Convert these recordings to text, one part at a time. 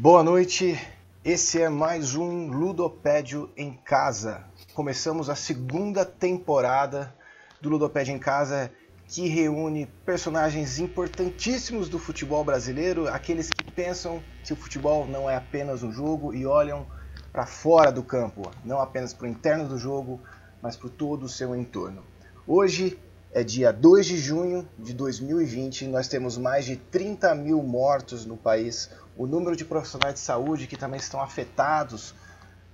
Boa noite, esse é mais um Ludopédio em Casa. Começamos a segunda temporada do Ludopédio em Casa, que reúne personagens importantíssimos do futebol brasileiro, aqueles que pensam que o futebol não é apenas um jogo e olham para fora do campo, não apenas para o interno do jogo, mas para todo o seu entorno. Hoje é dia 2 de junho de 2020 e nós temos mais de 30 mil mortos no país, o número de profissionais de saúde que também estão afetados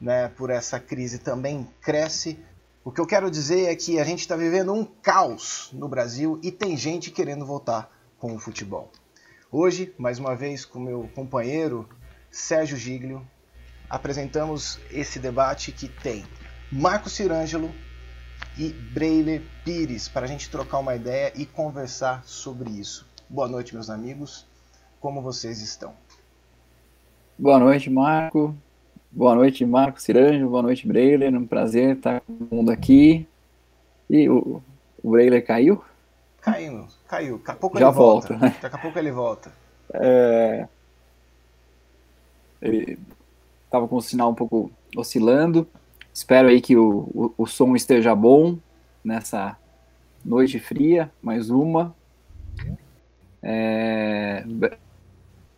né, por essa crise também cresce. O que eu quero dizer é que a gente está vivendo um caos no Brasil e tem gente querendo voltar com o futebol. Hoje, mais uma vez, com meu companheiro Sérgio Giglio, apresentamos esse debate que tem Marco Cirângelo e Breiler Pires para a gente trocar uma ideia e conversar sobre isso. Boa noite, meus amigos. Como vocês estão? Boa noite, Marco. Boa noite, Marco Ciranjo. Boa noite, Breiler. Um prazer estar com todo mundo aqui. E o, o Breiler caiu? Caiu, caiu. Daqui a pouco Já ele volta. volta. Daqui a pouco ele volta. É... Ele estava com o sinal um pouco oscilando. Espero aí que o, o, o som esteja bom nessa noite fria. Mais uma. É...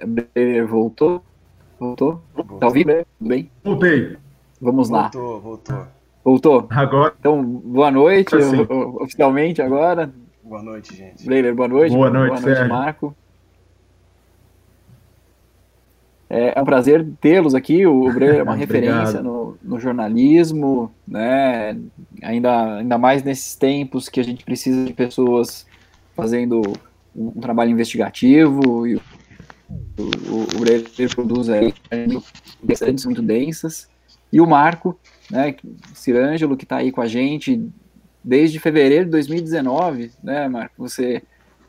Breiler voltou. Voltou? Voltou. Tá ouvindo? Tudo bem? Voltei. Vamos lá. Voltou, voltou. Voltou? Agora, Então, boa noite, oficialmente agora. Boa noite, gente. Breiler, boa noite. Boa noite, Sérgio. Marco. É, é um prazer tê-los aqui. O Breiler é uma referência no, no jornalismo, né? Ainda, ainda mais nesses tempos que a gente precisa de pessoas fazendo um, um trabalho investigativo e o, o, o Breiler produz aí bastante muito densas. E o Marco, né, Cirângelo, que está aí com a gente desde fevereiro de 2019, né, Marco? Você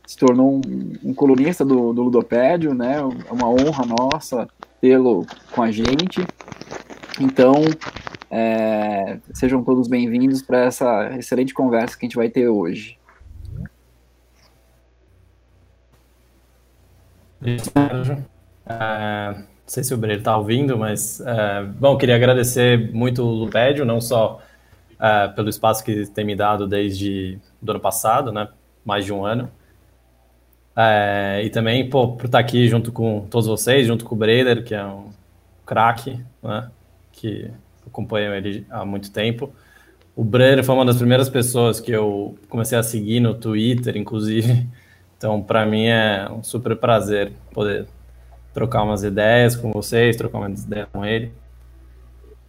se tornou um, um colunista do, do Ludopédio, né? É uma honra nossa tê-lo com a gente. Então, é, sejam todos bem-vindos para essa excelente conversa que a gente vai ter hoje. Sérgio. É, não sei se o Breiro está ouvindo, mas é, bom, queria agradecer muito o Lupédio, não só é, pelo espaço que tem me dado desde do ano passado, né, mais de um ano, É, e também pô, por estar aqui junto com todos vocês, junto com o Breider, que é um craque, né, que acompanho ele há muito tempo. O Breider foi uma das primeiras pessoas que eu comecei a seguir no Twitter, inclusive. Então, para mim é um super prazer poder trocar umas ideias com vocês, trocar umas ideias com ele.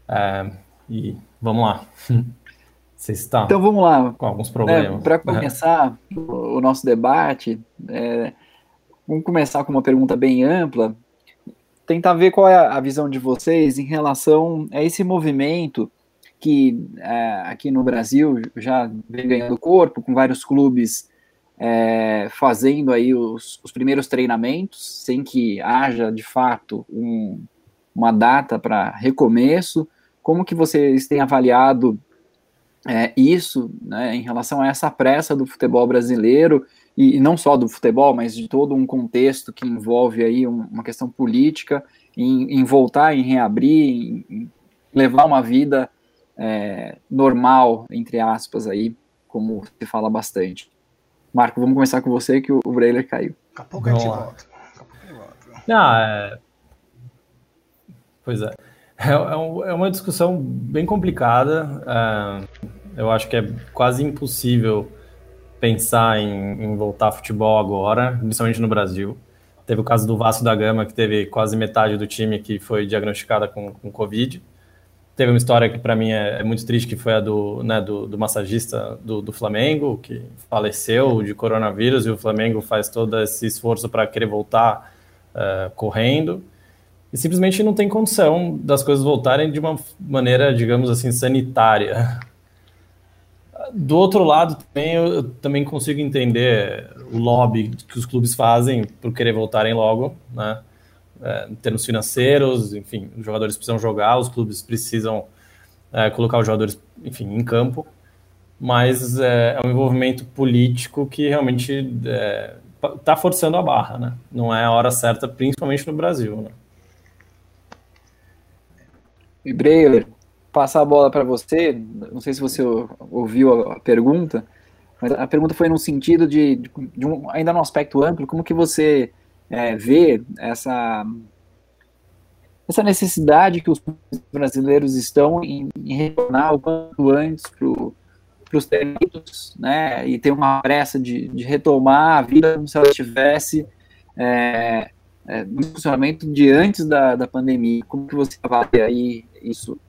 É, e vamos lá. Vocês estão Então vamos lá. com alguns problemas. Para começar o, o nosso debate, é, vamos começar com uma pergunta bem ampla. Tentar ver qual é a visão de vocês em relação a esse movimento que é, aqui no Brasil já vem ganhando corpo, com vários clubes é, fazendo aí os, os primeiros treinamentos, sem que haja de fato um, uma data para recomeço. Como que vocês têm avaliado é, isso né, em relação a essa pressa do futebol brasileiro e, e, não só do futebol, mas de todo um contexto que envolve aí um, uma questão política em, em, voltar, em reabrir, em, em levar uma vida é, normal, entre aspas, aí, como se fala bastante. Marco, vamos começar com você, que o, o Breiler caiu. Daqui a pouco a gente volta. Daqui a pouco a gente volta. Não, é... Pois é. É, é uma discussão bem complicada. eu acho que é quase impossível pensar em, em voltar a futebol agora, principalmente no Brasil. Teve o caso do Vasco da Gama, que teve quase metade do time que foi diagnosticada com, com Covid. Teve uma história que para mim é, é, muito triste, que foi a do, né, do, do massagista do, do, Flamengo, que faleceu de coronavírus, e o Flamengo faz todo esse esforço para querer voltar uh, correndo. E simplesmente não tem condição das coisas voltarem de uma maneira, digamos assim, sanitária. Do outro lado, também, eu também consigo entender o lobby que os clubes fazem por querer voltarem logo, né? É, em termos financeiros, enfim, os jogadores precisam jogar, os clubes precisam é, colocar os jogadores, enfim, em campo, mas é, é um envolvimento político que realmente está forçando a barra, né? Não é a hora certa, principalmente no Brasil, né? Breyer, passar a bola para você. Não sei se você ouviu a pergunta, mas a pergunta foi no sentido de, de, um, ainda no aspecto amplo, como que você é, vê essa essa necessidade que os brasileiros estão em, em retornar o quanto antes para os treinos, né, e ter uma pressa de, de, retomar a vida como se ela estivesse é, é, no funcionamento de antes da, da pandemia. Como que você avalia aí isso?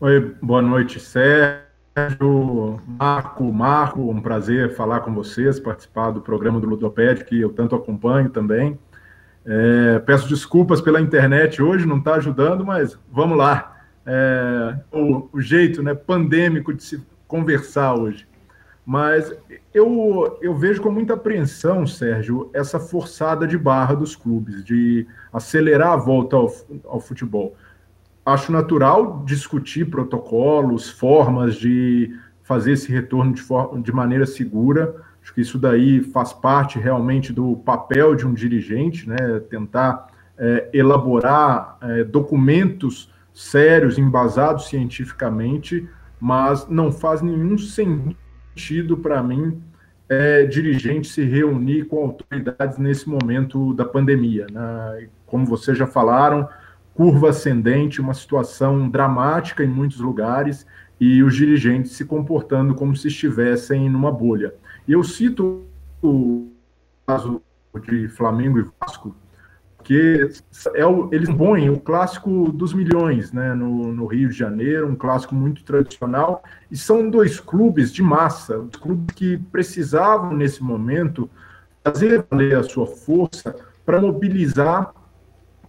Oi, boa noite, Sérgio, Marco, Marco, um prazer falar com vocês, participar do programa do Ludoped, que eu tanto acompanho também. É, peço desculpas pela internet hoje, não está ajudando, mas vamos lá. É, o, o, jeito né, pandêmico de se conversar hoje. Mas eu, eu vejo com muita apreensão, Sérgio, essa forçada de barra dos clubes, de acelerar a volta ao, ao futebol acho natural discutir protocolos, formas de fazer esse retorno de, forma, de maneira segura. Acho que isso daí faz parte realmente do papel de um dirigente, né? Tentar é, elaborar é, documentos sérios, embasados cientificamente, mas não faz nenhum sentido para mim é, dirigente se reunir com autoridades nesse momento da pandemia. Né? Como vocês já falaram, curva ascendente, uma situação dramática em muitos lugares e os dirigentes se comportando como se estivessem numa bolha. E eu cito o caso de Flamengo e Vasco, que é o, eles põem o clássico dos milhões né, no, no, Rio de Janeiro, um clássico muito tradicional, e são dois clubes de massa, os clubes que precisavam, nesse momento, fazer valer a sua força para mobilizar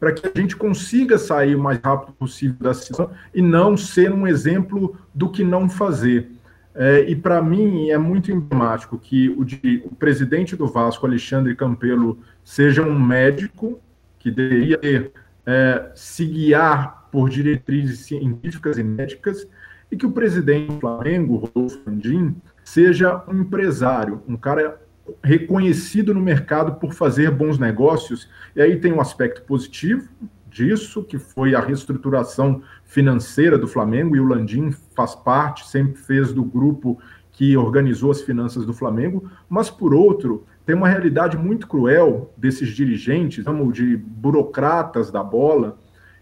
para que a gente consiga sair o mais rápido possível da situação e não ser um exemplo do que não fazer. É, e para mim é muito emblemático que o, de, o, presidente do Vasco, Alexandre Campelo, seja um médico que deveria é, se guiar por diretrizes científicas e médicas, e que o presidente do Flamengo, Rodolfo Andim, seja um empresário, um cara reconhecido no mercado por fazer bons negócios. E aí tem um aspecto positivo disso, que foi a reestruturação financeira do Flamengo, e o Landim faz parte, sempre fez do grupo que organizou as finanças do Flamengo, mas por outro, tem uma realidade muito cruel desses dirigentes, chamo de burocratas da bola,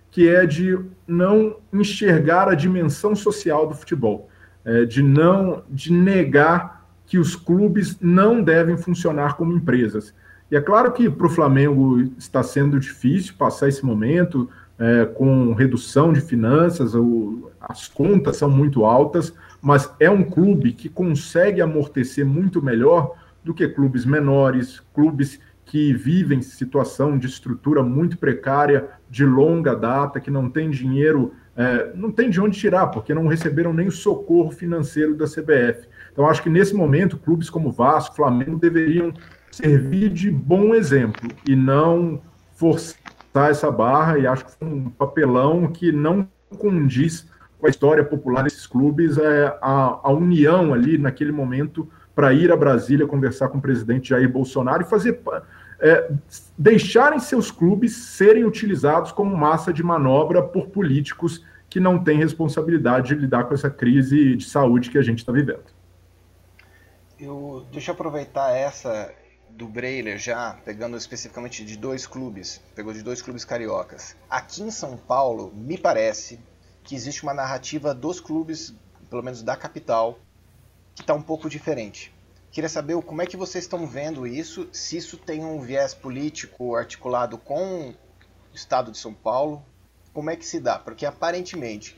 que é de não enxergar a dimensão social do futebol, é, de não de negar que os clubes não devem funcionar como empresas. E é claro que para o Flamengo está sendo difícil passar esse momento é, com redução de finanças, o, as contas são muito altas, mas é um clube que consegue amortecer muito melhor do que clubes menores, clubes que vivem situação de estrutura muito precária, de longa data, que não tem dinheiro, é, não tem de onde tirar, porque não receberam nem o socorro financeiro da CBF. Então, acho que nesse momento, clubes como Vasco, Flamengo deveriam servir de bom exemplo e não forçar essa barra. E acho que foi um papelão que não condiz com a história popular desses clubes, é, a, a união ali naquele momento para ir a Brasília conversar com o presidente Jair Bolsonaro e fazer. É, deixarem seus clubes serem utilizados como massa de manobra por políticos que não têm responsabilidade de lidar com essa crise de saúde que a gente está vivendo. Eu, deixa eu aproveitar essa do Breiler já, pegando especificamente de dois clubes, pegou de dois clubes cariocas. Aqui em São Paulo, me parece que existe uma narrativa dos clubes, pelo menos da capital, que está um pouco diferente. Queria saber como é que vocês estão vendo isso, se isso tem um viés político articulado com o estado de São Paulo, como é que se dá? Porque aparentemente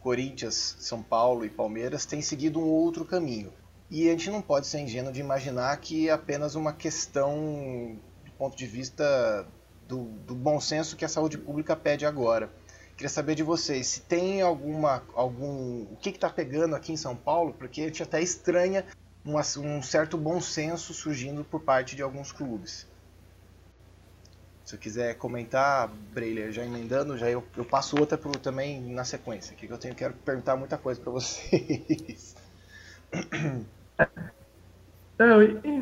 Corinthians, São Paulo e Palmeiras têm seguido um outro caminho. E a gente não pode ser ingênuo de imaginar que é apenas uma questão do ponto de vista do, do bom senso que a saúde pública pede agora. Queria saber de vocês se tem alguma algum o que está pegando aqui em São Paulo, porque a gente até estranha um, um certo bom senso surgindo por parte de alguns clubes. Se eu quiser comentar, Breiler, já emendando, já eu, eu passo outra pro, também na sequência, que eu tenho quero perguntar muita coisa para vocês.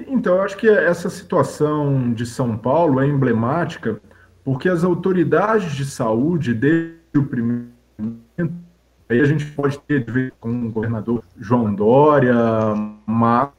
então, eu acho que essa situação de São Paulo é emblemática porque as autoridades de saúde, desde o primeiro Aí a gente pode ter ver com o governador João Dória, mas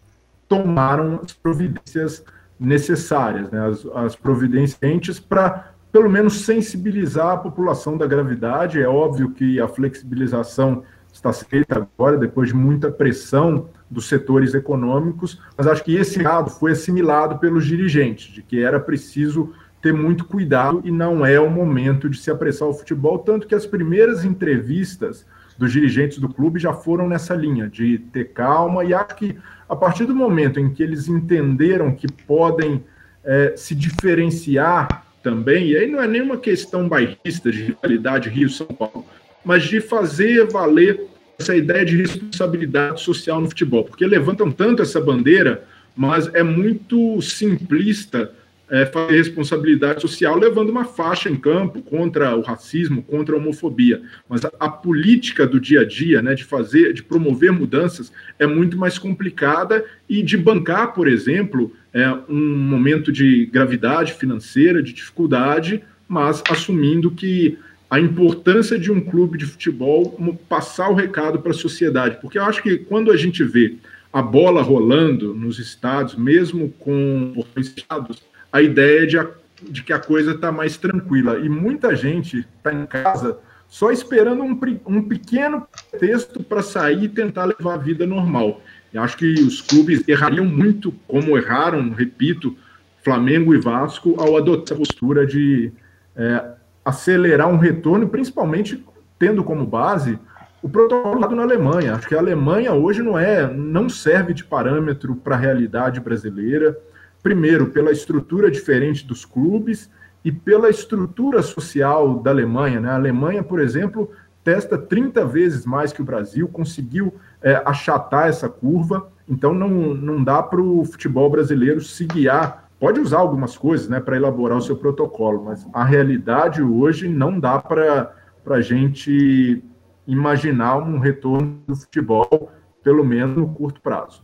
tomaram as providências necessárias, né, as, as providências para pelo menos sensibilizar a população da gravidade. É óbvio que a flexibilização está feita agora, depois de muita pressão dos setores econômicos, mas acho que esse lado foi assimilado pelos dirigentes, de que era preciso ter muito cuidado e não é o momento de se apressar o futebol, tanto que as primeiras entrevistas dos dirigentes do clube já foram nessa linha, de ter calma, e acho que a partir do momento em que eles entenderam que podem é, se diferenciar também, e aí não é nenhuma questão bairrista de rivalidade Rio-São Paulo, mas de fazer valer essa ideia de responsabilidade social no futebol, porque levantam tanto essa bandeira, mas é muito simplista é, fazer responsabilidade social levando uma faixa em campo contra o racismo, contra a homofobia. Mas a, a, política do dia a dia, né, de fazer, de promover mudanças, é muito mais complicada e de bancar, por exemplo, é, um momento de gravidade financeira, de dificuldade, mas assumindo que a importância de um clube de futebol passar o recado para a sociedade, porque eu acho que quando a gente vê a bola rolando nos estádios, mesmo com fechados, a ideia de, de que a coisa está mais tranquila. E muita gente está em casa só esperando um, um pequeno texto para sair e tentar levar a vida normal. Eu acho que os clubes errariam muito, como erraram, repito, Flamengo e Vasco, ao adotar a postura de é, acelerar um retorno, principalmente tendo como base o protocolo na Alemanha. Acho que a Alemanha hoje não é, não serve de parâmetro para a realidade brasileira primeiro, pela estrutura diferente dos clubes e pela estrutura social da Alemanha. Né? A Alemanha, por exemplo, testa 30 vezes mais que o Brasil, conseguiu é, achatar essa curva, então não, não dá para o futebol brasileiro se guiar. Pode usar algumas coisas né, para elaborar o seu protocolo, mas a realidade hoje não dá para a gente imaginar um retorno do futebol, pelo menos no curto prazo.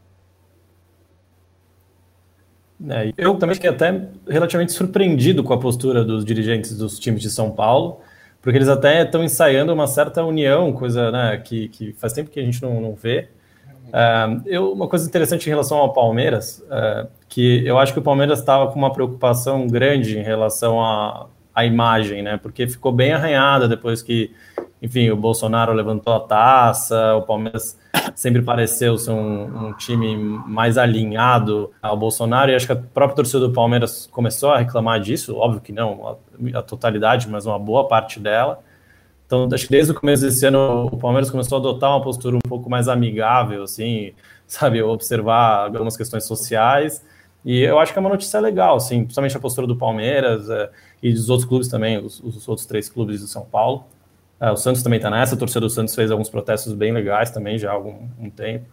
É, eu também fiquei até relativamente surpreendido com a postura dos dirigentes dos times de São Paulo, porque eles até estão ensaiando uma certa união, coisa né, que, que faz tempo que a gente não, não vê. Eu, uma coisa interessante em relação ao Palmeiras, uh, que eu acho que o Palmeiras estava com uma preocupação grande em relação à, à imagem, né? Porque ficou bem arranhada depois que, enfim, o Bolsonaro levantou a taça, o Palmeiras sempre pareceu ser um, um, time mais alinhado ao Bolsonaro, e acho que a própria torcida do Palmeiras começou a reclamar disso, óbvio que não a, a totalidade, mas uma boa parte dela. Então, acho que desde o começo desse ano, o Palmeiras começou a adotar uma postura um pouco mais amigável, assim, sabe, observar algumas questões sociais, e eu acho que é uma notícia legal, assim, principalmente a postura do Palmeiras é, e dos outros clubes também, os, os outros três clubes do São Paulo. É, o Santos também está nessa, a torcida do Santos fez alguns protestos bem legais também já há algum um tempo.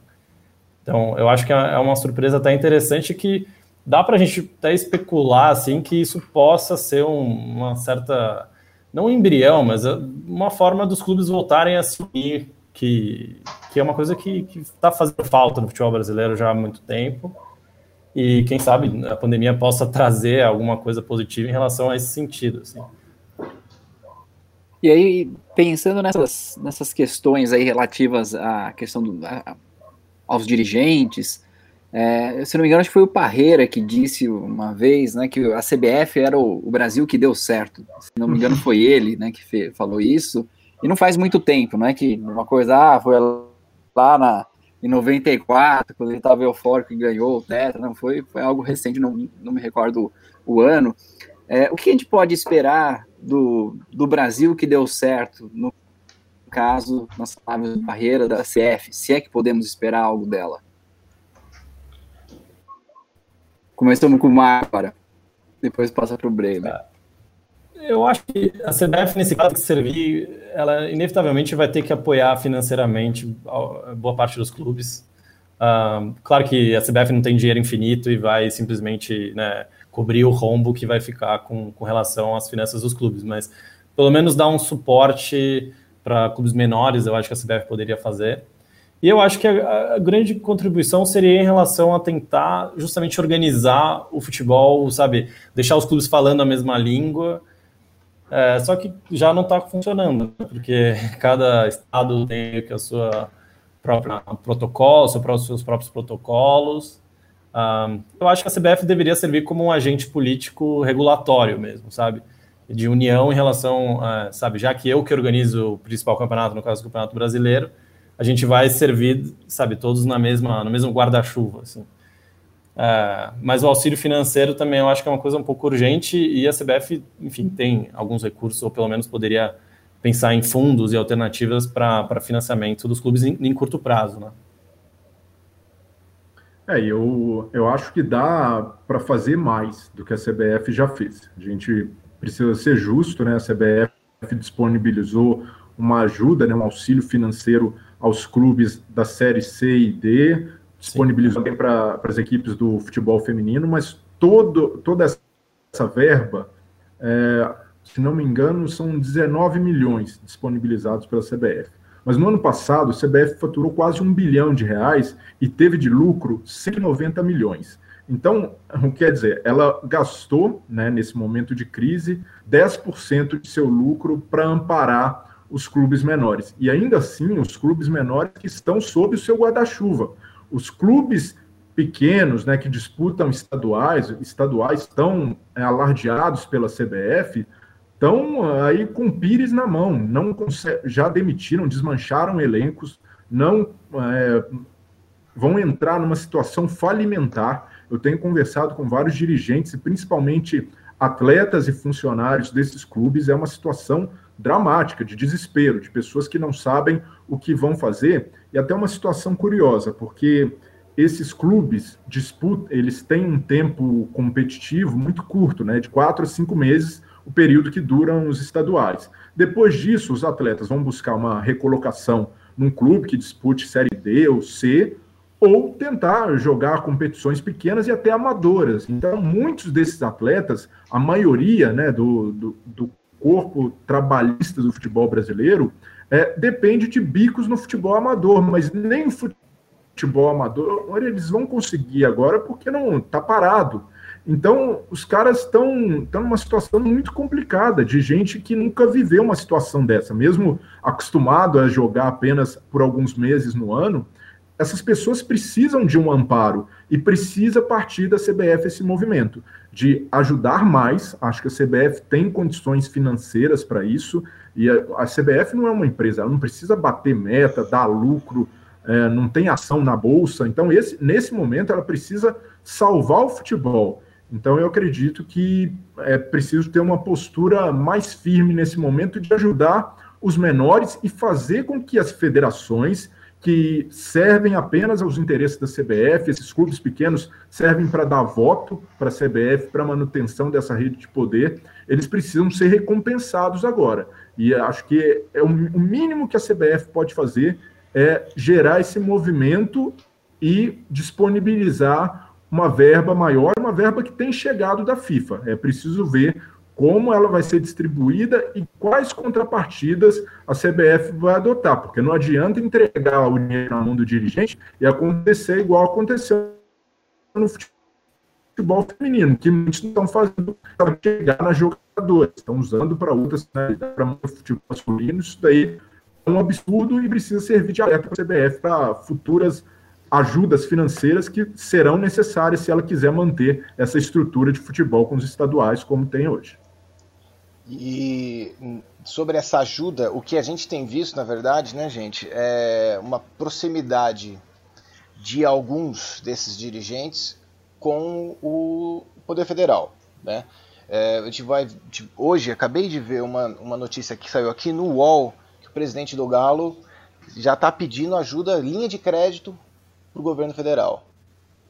Então, eu acho que é, é uma surpresa até interessante que dá para a gente até especular assim que isso possa ser um, uma certa não embrião, mas é uma forma dos clubes voltarem a assumir que, que é uma coisa que está fazendo falta no futebol brasileiro já há muito tempo. E quem sabe a pandemia possa trazer alguma coisa positiva em relação a esse sentido. Assim. E aí, pensando nessas, nessas questões aí relativas à questão do, a, aos dirigentes, é, se não me engano, acho que foi o Parreira que disse uma vez, né, que a CBF era o, o Brasil que deu certo. Se não me engano, foi ele, né, que fe, falou isso. E não faz muito tempo, não é que uma coisa, ah, foi lá na, em 94, quando ele estava eufórico e ganhou o Tetra, não foi, foi algo recente, não, não me recordo o, ano. É, o que a gente pode esperar do, do Brasil que deu certo, no caso, nas palavras de barreira da CF, se é que podemos esperar algo dela? Começamos com o agora, depois passa para o Bremer. Tá. Eu acho que a CBF, nesse caso, que servir, ela inevitavelmente vai ter que apoiar financeiramente boa parte dos clubes. Claro que a CBF não tem dinheiro infinito e vai simplesmente né, cobrir o rombo que vai ficar com, com relação às finanças dos clubes, mas pelo menos dar um suporte para clubes menores, eu acho que a CBF poderia fazer. E eu acho que a, a, grande contribuição seria em relação a tentar justamente organizar o futebol, sabe? Deixar os clubes falando a mesma língua É, só que já não está funcionando, porque cada estado tem a sua própria protocolo, seus próprios protocolos. Um, eu acho que a CBF deveria servir como um agente político regulatório mesmo, sabe? De união em relação, a, sabe, já que eu que organizo o principal campeonato, no caso do Campeonato Brasileiro, a gente vai servir, sabe, todos na mesma, no mesmo guarda-chuva, assim. Uh, mas o auxílio financeiro também eu acho que é uma coisa um pouco urgente e a CBF, enfim, tem alguns recursos, ou pelo menos poderia pensar em fundos e alternativas para financiamento dos clubes em, em curto prazo, né? É, eu, eu acho que dá para fazer mais do que a CBF já fez. A gente precisa ser justo, né? A CBF disponibilizou uma ajuda, né, um auxílio financeiro aos clubes da Série C e D, disponibilizou também para as equipes do futebol feminino, mas todo, toda essa verba, é, se não me engano, são 19 milhões disponibilizados pela CBF. Mas no ano passado, a CBF faturou quase um bilhão de reais e teve de lucro 190 milhões. Então, quer dizer, ela gastou, né, nesse momento de crise, 10% de seu lucro para amparar os clubes menores. E ainda assim, os clubes menores que estão sob o seu guarda-chuva. Os clubes pequenos, né, que disputam estaduais, estaduais estão é, alardeados pela CBF, estão aí com pires na mão, não já demitiram, desmancharam elencos, não é, vão entrar numa situação falimentar. Eu tenho conversado com vários dirigentes, e principalmente atletas e funcionários desses clubes, é uma situação dramática, de desespero, de pessoas que não sabem o que vão fazer, e até uma situação curiosa, porque esses clubes disputam, eles têm um tempo competitivo muito curto, né, de quatro a cinco meses, o período que duram os estaduais. Depois disso, os atletas vão buscar uma recolocação num clube que dispute Série D ou C, ou tentar jogar competições pequenas e até amadoras. Então, muitos desses atletas, a maioria né, do, do, do corpo trabalhista do futebol brasileiro, é, depende de bicos no futebol amador, mas nem o futebol amador eles vão conseguir agora porque não está parado. Então, os caras estão numa situação muito complicada, de gente que nunca viveu uma situação dessa, mesmo acostumado a jogar apenas por alguns meses no ano, essas pessoas precisam de um amparo e precisa partir da CBF esse movimento de ajudar mais. Acho que a CBF tem condições financeiras para isso e a, CBF não é uma empresa, ela não precisa bater meta, dar lucro, é, não tem ação na bolsa. Então, esse, nesse momento, ela precisa salvar o futebol. Então, eu acredito que é preciso ter uma postura mais firme nesse momento de ajudar os menores e fazer com que as federações que servem apenas aos interesses da CBF, esses clubes pequenos servem para dar voto para a CBF, para manutenção dessa rede de poder, eles precisam ser recompensados agora. E acho que é o mínimo que a CBF pode fazer é gerar esse movimento e disponibilizar uma verba maior, uma verba que tem chegado da FIFA. É preciso ver como ela vai ser distribuída e quais contrapartidas a CBF vai adotar, porque não adianta entregar o dinheiro na mão do dirigente e acontecer igual aconteceu no futebol feminino, que muitos estão fazendo para chegar na jogadores, estão usando para outras, né, para o futebol masculino, isso daí é um absurdo e precisa servir de alerta para a CBF para futuras ajudas financeiras que serão necessárias se ela quiser manter essa estrutura de futebol com os estaduais como tem hoje. E sobre essa ajuda, o que a gente tem visto, na verdade, né, gente, é uma proximidade de alguns desses dirigentes com o Poder Federal, né? É, a gente vai, tipo, hoje, acabei de ver uma, uma notícia que saiu aqui no UOL, que o presidente do Galo já está pedindo ajuda, linha de crédito para o governo federal.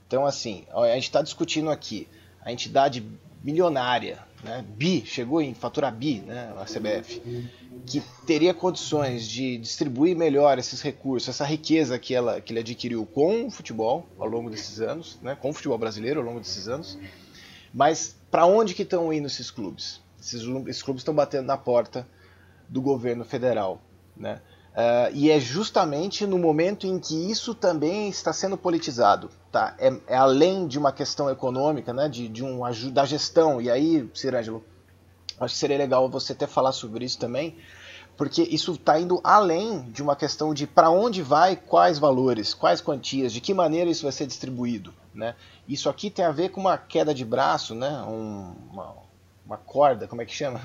Então, assim, a gente está discutindo aqui a entidade milionária, né, bi, chegou em faturar bi, né, a CBF, que teria condições de distribuir melhor esses recursos, essa riqueza que, ela, que ele adquiriu com o futebol ao longo desses anos, né, com o futebol brasileiro ao longo desses anos. Mas para onde que estão indo esses clubes? Esses, esses clubes estão batendo na porta do governo federal, né? Uh, e é justamente no momento em que isso também está sendo politizado. Tá? É, é além de uma questão econômica, né? de, de um, da gestão. E aí, Cirângelo, Acho que seria legal você até falar sobre isso também, porque isso está indo além de uma questão de para onde vai, quais valores, quais quantias, de que maneira isso vai ser distribuído. Né? Isso aqui tem a ver com uma queda de braço, né? Um, uma, uma corda, como é que chama?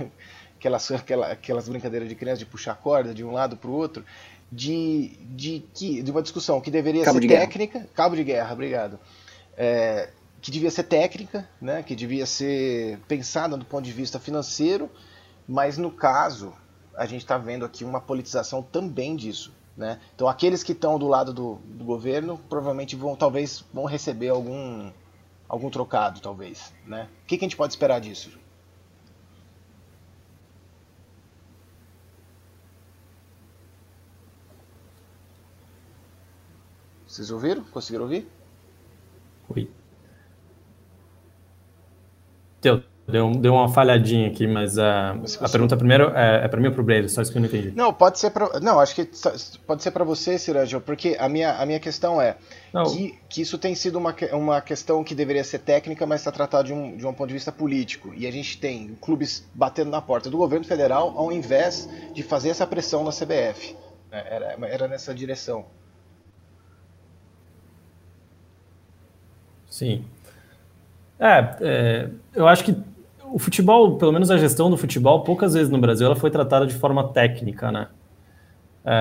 Aquelas, aquelas, aquelas brincadeiras de criança de puxar corda de um lado para o outro, de, de, de, de uma discussão que deveria cabo ser técnica, guerra. cabo de guerra, obrigado, é, que devia ser técnica, né? que devia ser pensada do ponto de vista financeiro, mas no caso a gente está vendo aqui uma politização também disso. Né? Então aqueles que estão do lado do, do, governo provavelmente vão talvez vão receber algum algum trocado talvez, né? O que, que a gente pode esperar disso? Vocês ouviram? Conseguiram ouvir? Oi. Teu. Deu, deu uma falhadinha aqui, mas a, a pergunta primeiro é, é para mim ou para o Brady? Só isso que eu não entendi. Não, pode ser para. Não, acho que pode ser para você, Cirangel, porque a minha, a minha questão é que, que isso tem sido uma, uma questão que deveria ser técnica, mas está tratado de um, de um ponto de vista político. E a gente tem clubes batendo na porta do governo federal ao invés de fazer essa pressão na CBF. É, era, era nessa direção. Sim. É, é, eu acho que o futebol, pelo menos a gestão do futebol, poucas vezes no Brasil ela foi tratada de forma técnica, né? É,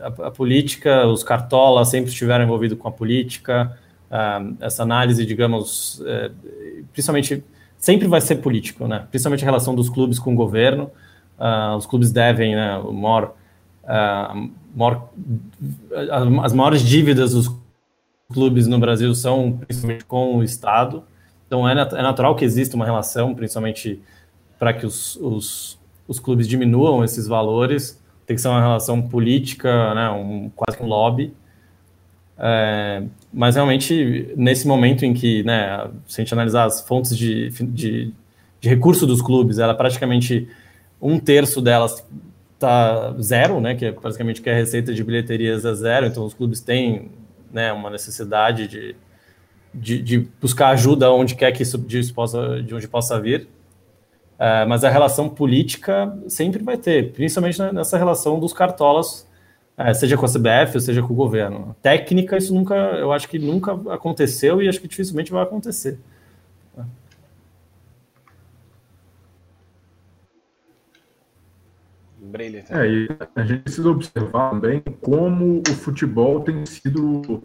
a, a, política, os cartolas sempre estiveram envolvidos com a política, é, essa análise, digamos, é, principalmente, sempre vai ser político, né? Principalmente a relação dos clubes com o governo. Uh, os clubes devem, né, o maior, maior, as maiores dívidas dos clubes no Brasil são principalmente com o Estado. Então é, nat é natural que exista uma relação, principalmente para que os, os, os, clubes diminuam esses valores. Tem que ser uma relação política, né, um, quase um lobby. É, mas realmente, nesse momento em que, né, se a gente analisar as fontes de, de, de recurso dos clubes, ela praticamente um terço delas está zero, né, que é basicamente que a receita de bilheterias é zero, então os clubes têm né, uma necessidade de, de, de, buscar ajuda onde quer que isso de, possa, de onde possa vir. É, mas a relação política sempre vai ter, principalmente nessa relação dos cartolas, é, seja com a CBF seja com o governo. Técnica, isso nunca, eu acho que nunca aconteceu e acho que dificilmente vai acontecer. É, e a gente precisa observar também como o futebol tem sido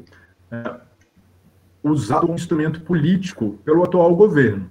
é, usado como instrumento político pelo atual governo.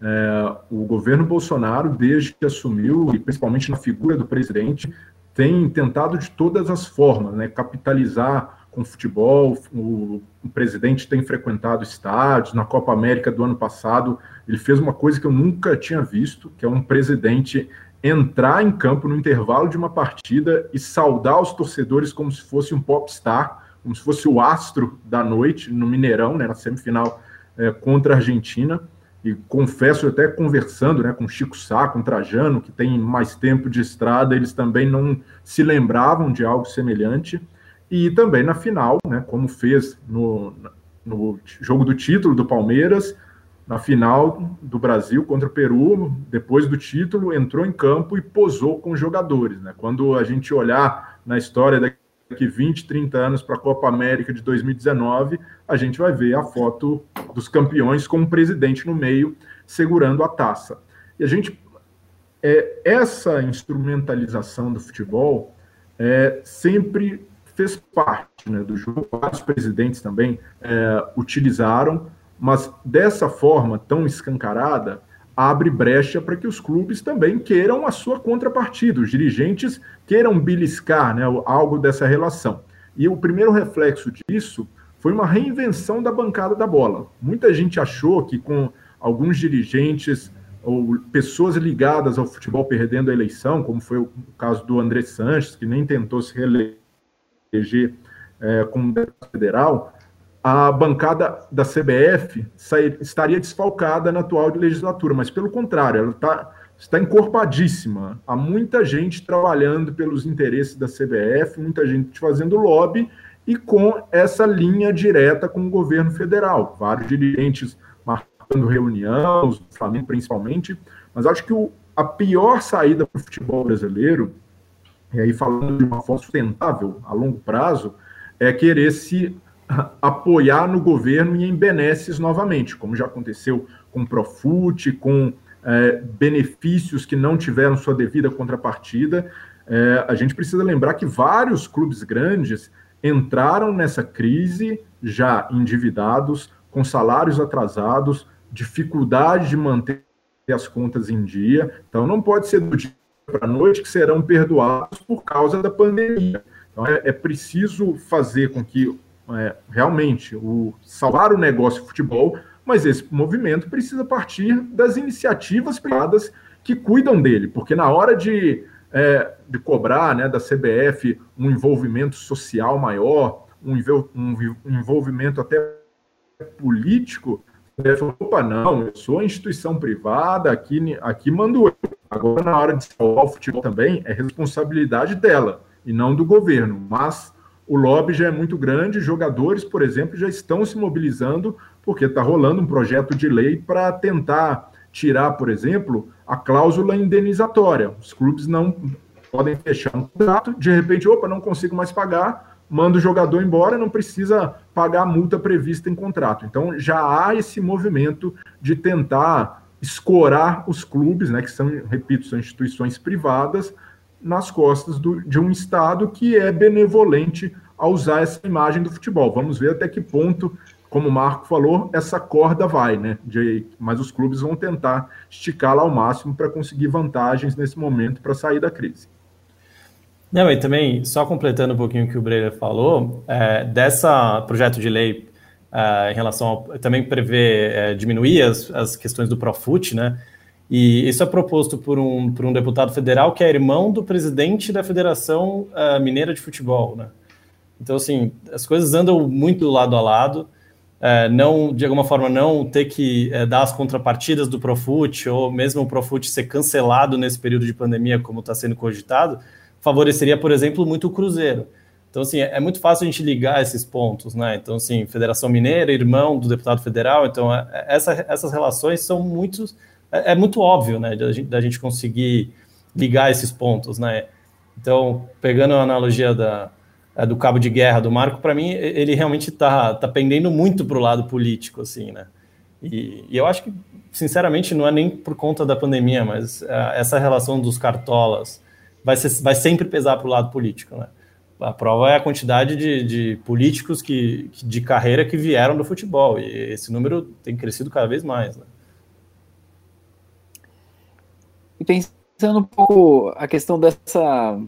É, o governo Bolsonaro, desde que assumiu, e principalmente na figura do presidente, tem tentado de todas as formas né, capitalizar com o futebol. O, o, presidente tem frequentado estádios. Na Copa América do ano passado, ele fez uma coisa que eu nunca tinha visto, que é um presidente entrar em campo no intervalo de uma partida e saudar os torcedores como se fosse um popstar como se fosse o astro da noite no Mineirão, né, na semifinal é, contra a Argentina. E confesso, até conversando né, com Chico Sá, com Trajano, que tem mais tempo de estrada, eles também não se lembravam de algo semelhante. E também na final, né, como fez no, no jogo do título do Palmeiras, na final do Brasil contra o Peru, depois do título, entrou em campo e posou com os jogadores. Né? Quando a gente olhar na história da daqui 20, 30 anos para a Copa América de 2019, a gente vai ver a foto dos campeões com o presidente no meio segurando a taça. E a gente é, essa instrumentalização do futebol é, sempre fez parte né, do jogo. Vários presidentes também é, utilizaram, mas dessa forma tão escancarada, abre brecha para que os clubes também queiram a sua contrapartida, os dirigentes queiram beliscar né, algo dessa relação. E o primeiro reflexo disso foi uma reinvenção da bancada da bola. Muita gente achou que com alguns dirigentes ou pessoas ligadas ao futebol perdendo a eleição, como foi o caso do André Sanches, que nem tentou se reeleger é, como deputado federal, a bancada da CBF sair, estaria desfalcada na atual legislatura, mas pelo contrário, ela tá, está encorpadíssima. Há muita gente trabalhando pelos interesses da CBF, muita gente fazendo lobby e com essa linha direta com o governo federal. Vários dirigentes marcando reunião, os Flamengo principalmente, mas acho que o, a pior saída para o futebol brasileiro, e aí falando de uma forma sustentável a longo prazo, é querer se apoiar no governo e em benesses novamente, como já aconteceu com Profut, com é, benefícios que não tiveram sua devida contrapartida. É, a gente precisa lembrar que vários clubes grandes entraram nessa crise já endividados, com salários atrasados, dificuldade de manter as contas em dia. Então, não pode ser do dia para a noite que serão perdoados por causa da pandemia. Então, é, é preciso fazer com que é, realmente o salvar o negócio de futebol, mas esse movimento precisa partir das iniciativas privadas que cuidam dele, porque na hora de, é, de cobrar né, da CBF um envolvimento social maior, um, um envolvimento até político, falou, opa, não, eu sou instituição privada, aqui, aqui mando eu. Agora, na hora de salvar o futebol também, é responsabilidade dela e não do governo. Mas o lobby já é muito grande, jogadores, por exemplo, já estão se mobilizando, porque está rolando um projeto de lei para tentar tirar, por exemplo, a cláusula indenizatória. Os clubes não podem fechar um contrato, de repente, opa, não consigo mais pagar, manda o jogador embora, não precisa pagar a multa prevista em contrato. Então já há esse movimento de tentar escorar os clubes, né, que são, repito, são instituições privadas, nas costas do, de um Estado que é benevolente a usar essa imagem do futebol. Vamos ver até que ponto, como o Marco falou, essa corda vai, né? De, mas os clubes vão tentar esticá-la ao máximo para conseguir vantagens nesse momento para sair da crise. Não, e também, só completando um pouquinho o que o Breyer falou, é, dessa projeto de lei é, em relação ao, também prevê é, diminuir as, as questões do Profut, né? E isso é proposto por um, por um deputado federal que é irmão do presidente da Federação uh, Mineira de Futebol, né? Então, assim, as coisas andam muito lado a lado. Uh, não, de alguma forma, não ter que uh, dar as contrapartidas do Profut ou mesmo o Profut ser cancelado nesse período de pandemia, como está sendo cogitado, favoreceria, por exemplo, muito o Cruzeiro. Então, assim, é, é muito fácil a gente ligar esses pontos, né? Então, assim, Federação Mineira, irmão do deputado federal, então, é, é, essa, essas relações são muito, é, é, muito óbvio, né, da gente, da gente conseguir ligar esses pontos, né? Então, pegando a analogia da, do cabo de guerra do Marco, para mim, ele realmente está tá pendendo muito para o lado político, assim, né? E, e, eu acho que, sinceramente, não é nem por conta da pandemia, mas essa relação dos cartolas, vai, ser, vai sempre pesar para o lado político, né? A prova é a quantidade de, de políticos que, de carreira que vieram do futebol, e esse número tem crescido cada vez mais, né? E pensando um pouco a questão dessa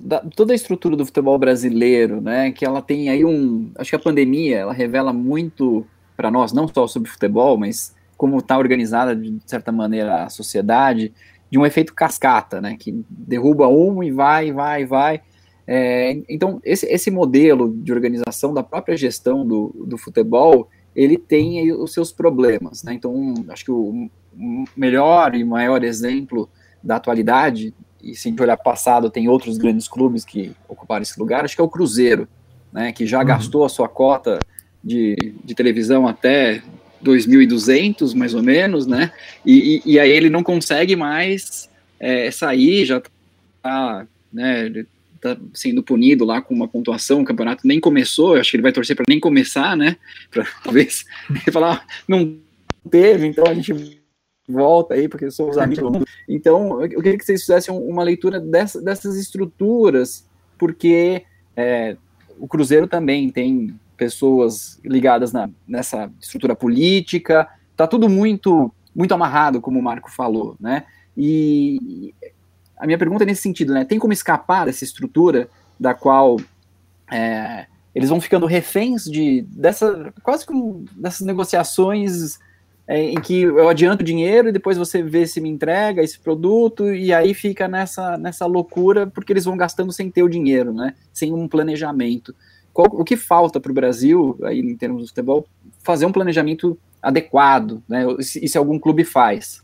da, toda a estrutura do futebol brasileiro, né, que ela tem aí um, acho que a pandemia, ela revela muito para nós, não só sobre futebol, mas como está organizada de certa maneira a sociedade, de um efeito cascata, né, que derruba um e vai, vai, vai. É, então, esse, esse modelo de organização da própria gestão do, do futebol, ele tem os seus problemas, né? Então, acho que o melhor e maior exemplo da atualidade, e se a gente olhar passado, tem outros grandes clubes que ocuparam esse lugar, acho que é o Cruzeiro, né, que já uhum. gastou a sua cota de, de televisão até 2.200, mais ou menos, né? E, e, e, aí ele não consegue mais é, sair, já tá, né, tá sendo punido lá com uma pontuação, o campeonato nem começou, acho que ele vai torcer para nem começar, né? Para talvez ele falar, ah, não teve, então a gente volta aí, porque somos amigos. Então, eu queria que vocês fizessem uma leitura dessa, dessas estruturas, porque é, o Cruzeiro também tem pessoas ligadas na, nessa estrutura política, tá tudo muito muito amarrado, como o Marco falou, né? E a minha pergunta é nesse sentido, né? Tem como escapar dessa estrutura da qual é, eles vão ficando reféns de dessa quase como dessas negociações em que eu adianto dinheiro e depois você vê se me entrega esse produto e aí fica nessa, nessa loucura porque eles vão gastando sem ter o dinheiro, né? Sem um planejamento. Qual, o que falta para o Brasil, aí em termos de futebol, fazer um planejamento adequado, né? E se algum clube faz?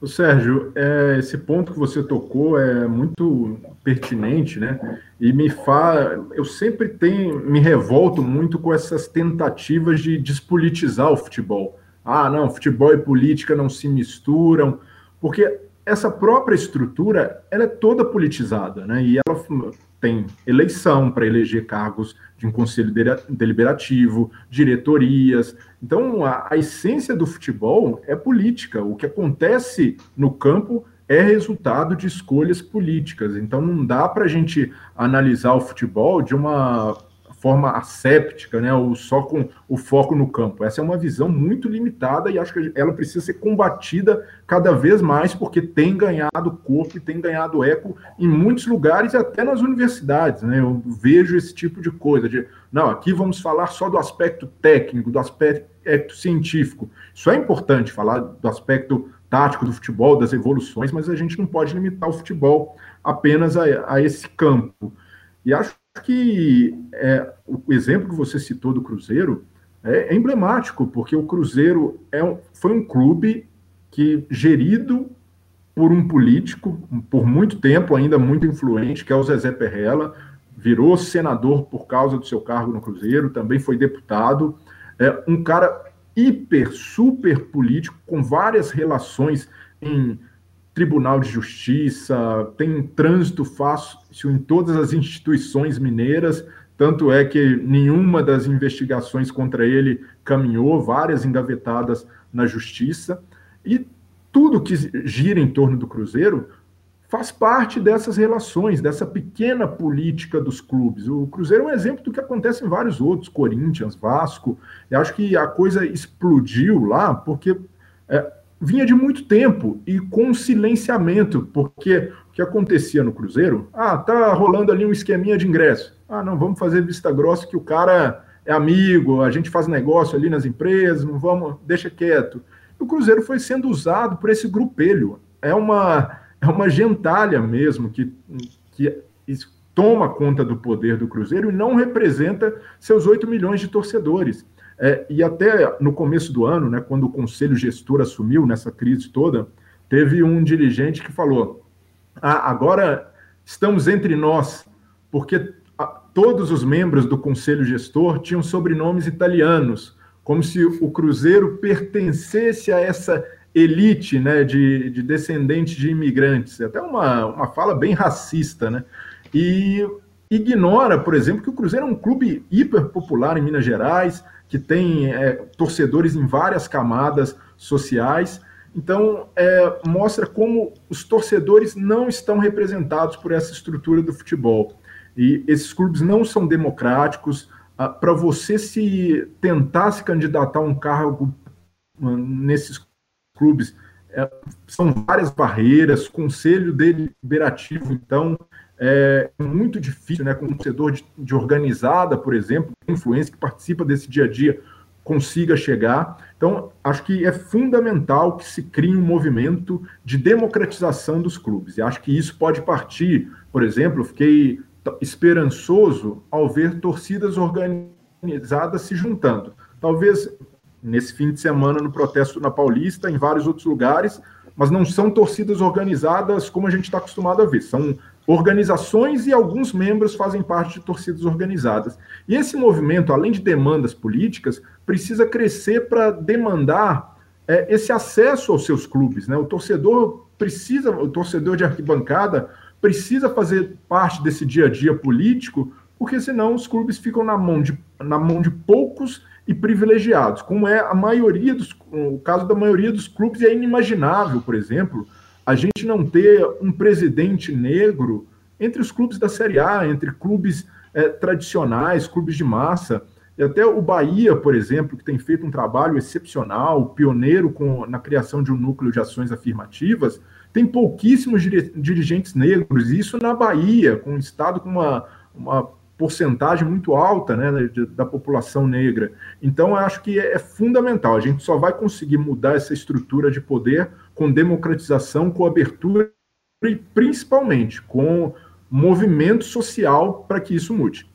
O Sérgio, é, esse ponto que você tocou é muito pertinente, né? E me faz, eu sempre tenho, me revolto muito com essas tentativas de despolitizar o futebol. Ah, não, futebol e política não se misturam, porque essa própria estrutura ela é toda politizada, né? E ela tem eleição para eleger cargos de um conselho deliberativo, diretorias. Então, a, a, essência do futebol é política. O que acontece no campo é resultado de escolhas políticas. Então, não dá para a gente analisar o futebol de uma forma asséptica, né, ou só com o foco no campo. Essa é uma visão muito limitada e acho que ela precisa ser combatida cada vez mais, porque tem ganhado corpo e tem ganhado eco em muitos lugares, até nas universidades. Né? Eu vejo esse tipo de coisa, de não, aqui vamos falar só do aspecto técnico, do aspecto científico. Isso é importante, falar do aspecto tático do futebol, das evoluções, mas a gente não pode limitar o futebol apenas a, a esse campo. E acho que é, o exemplo que você citou do Cruzeiro é, é emblemático, porque o Cruzeiro é um, foi um clube que gerido por um político, por muito tempo ainda muito influente, que é o Zezé Perrella, virou senador por causa do seu cargo no Cruzeiro, também foi deputado, é um cara hiper, super político, com várias relações em Tribunal de Justiça, tem trânsito fácil em todas as instituições mineiras, tanto é que nenhuma das investigações contra ele caminhou, várias engavetadas na justiça, e tudo que gira em torno do Cruzeiro faz parte dessas relações, dessa pequena política dos clubes. O Cruzeiro é um exemplo do que acontece em vários outros, Corinthians, Vasco. Eu acho que a coisa explodiu lá porque é, vinha de muito tempo e com silenciamento, porque o que acontecia no Cruzeiro? Ah, tá rolando ali um esqueminha de ingresso. Ah, não, vamos fazer vista grossa que o cara é amigo, a gente faz negócio ali nas empresas, não vamos, deixa quieto. O Cruzeiro foi sendo usado por esse grupelho. É uma é uma gentalha mesmo que, que toma conta do poder do Cruzeiro e não representa seus 8 milhões de torcedores. É, e até no começo do ano, né, quando o conselho gestor assumiu nessa crise toda, teve um dirigente que falou: ah, agora estamos entre nós, porque todos os membros do conselho gestor tinham sobrenomes italianos, como se o Cruzeiro pertencesse a essa elite né, de, de descendentes de imigrantes. É até uma, uma fala bem racista, né? E ignora, por exemplo, que o Cruzeiro é um clube hiper popular em Minas Gerais, que tem é, torcedores em várias camadas sociais. Então, é, mostra como os torcedores não estão representados por essa estrutura do futebol. E esses clubes não são democráticos. Ah, Para você se tentar se candidatar a um cargo ah, nesses clubes, é, são várias barreiras, conselho deliberativo, então, é muito difícil, né, com um torcedor de, de organizada, por exemplo, influência que participa desse dia a dia, consiga chegar. Então, acho que é fundamental que se crie um movimento de democratização dos clubes. E acho que isso pode partir, por exemplo, fiquei esperançoso ao ver torcidas organizadas se juntando. Talvez nesse fim de semana no protesto na Paulista, em vários outros lugares, mas não são torcidas organizadas como a gente está acostumado a ver. São organizações e alguns membros fazem parte de torcidas organizadas. E esse movimento, além de demandas políticas, precisa crescer para demandar é, esse acesso aos seus clubes. Né? O torcedor precisa, o torcedor de arquibancada precisa fazer parte desse dia a dia político, porque senão os clubes ficam na mão de, na mão de poucos e privilegiados, como é a maioria dos, o caso da maioria dos clubes, é inimaginável, por exemplo, a gente não ter um presidente negro entre os clubes da Série A, entre clubes é, tradicionais, clubes de massa. E até o Bahia, por exemplo, que tem feito um trabalho excepcional, pioneiro com, na criação de um núcleo de ações afirmativas, tem pouquíssimos dirigentes negros, isso na Bahia, com um estado com uma, uma porcentagem muito alta né, da população negra. Então, acho que é, é fundamental. A gente só vai conseguir mudar essa estrutura de poder com democratização, com abertura e principalmente com movimento social para que isso mude.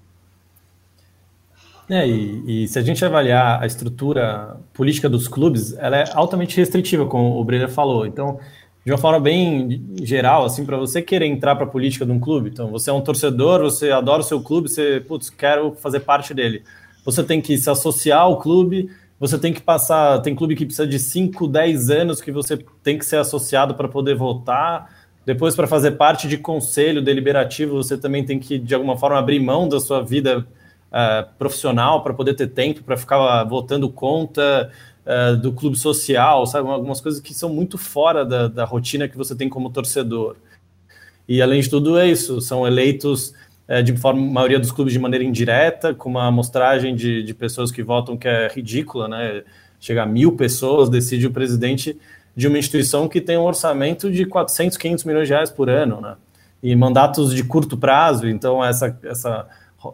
É, e, e, se a gente avaliar a estrutura política dos clubes, ela é altamente restritiva, como o Brenner falou. Então, de uma forma bem geral, assim, para você querer entrar para a política de um clube, então você é um torcedor, você adora o seu clube, você, putz, quero fazer parte dele. Você tem que se associar ao clube, você tem que passar. Tem clube que precisa de 5, 10 anos que você tem que ser associado para poder votar. Depois, para fazer parte de conselho deliberativo, você também tem que, de alguma forma, abrir mão da sua vida uh, profissional para poder ter tempo para ficar votando conta uh, do clube social, sabe? Algumas coisas que são muito fora da, da rotina que você tem como torcedor. E, além de tudo, é isso: são eleitos é, de forma, maioria dos clubes de maneira indireta, com uma amostragem de, de pessoas que votam que é ridícula, né? Chega a mil pessoas, decide o presidente de uma instituição que tem um orçamento de 400, 500 milhões de reais por ano, né? E mandatos de curto prazo, então essa, essa,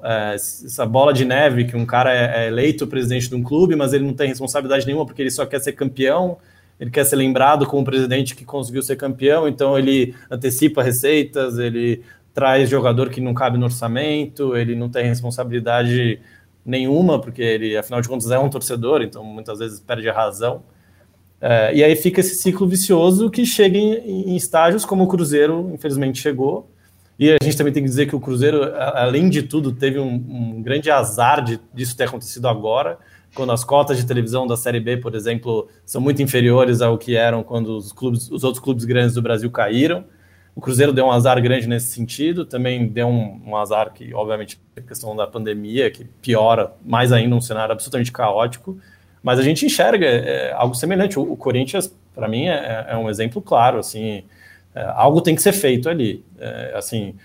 é, essa bola de neve que um cara é, é eleito presidente de um clube, mas ele não tem responsabilidade nenhuma porque ele só quer ser campeão, ele quer ser lembrado como presidente que conseguiu ser campeão, então ele antecipa receitas, ele traz jogador que não cabe no orçamento, ele não tem responsabilidade nenhuma, porque ele, afinal de contas, é um torcedor, então muitas vezes perde a razão. É, e aí fica esse ciclo vicioso que chega em, em, estágios como o Cruzeiro, infelizmente, chegou. E a gente também tem que dizer que o Cruzeiro, além de tudo, teve um, um grande azar de, disso ter acontecido agora, quando as cotas de televisão da Série B, por exemplo, são muito inferiores ao que eram quando os, clubes, os outros clubes grandes do Brasil caíram. O Cruzeiro deu um azar grande nesse sentido, também deu um, um azar que, obviamente, a questão da pandemia, que piora mais ainda um cenário absolutamente caótico, mas a gente enxerga é, algo semelhante. O, o Corinthians, para mim, é, é, um exemplo claro, assim, é, algo tem que ser feito ali, é, assim,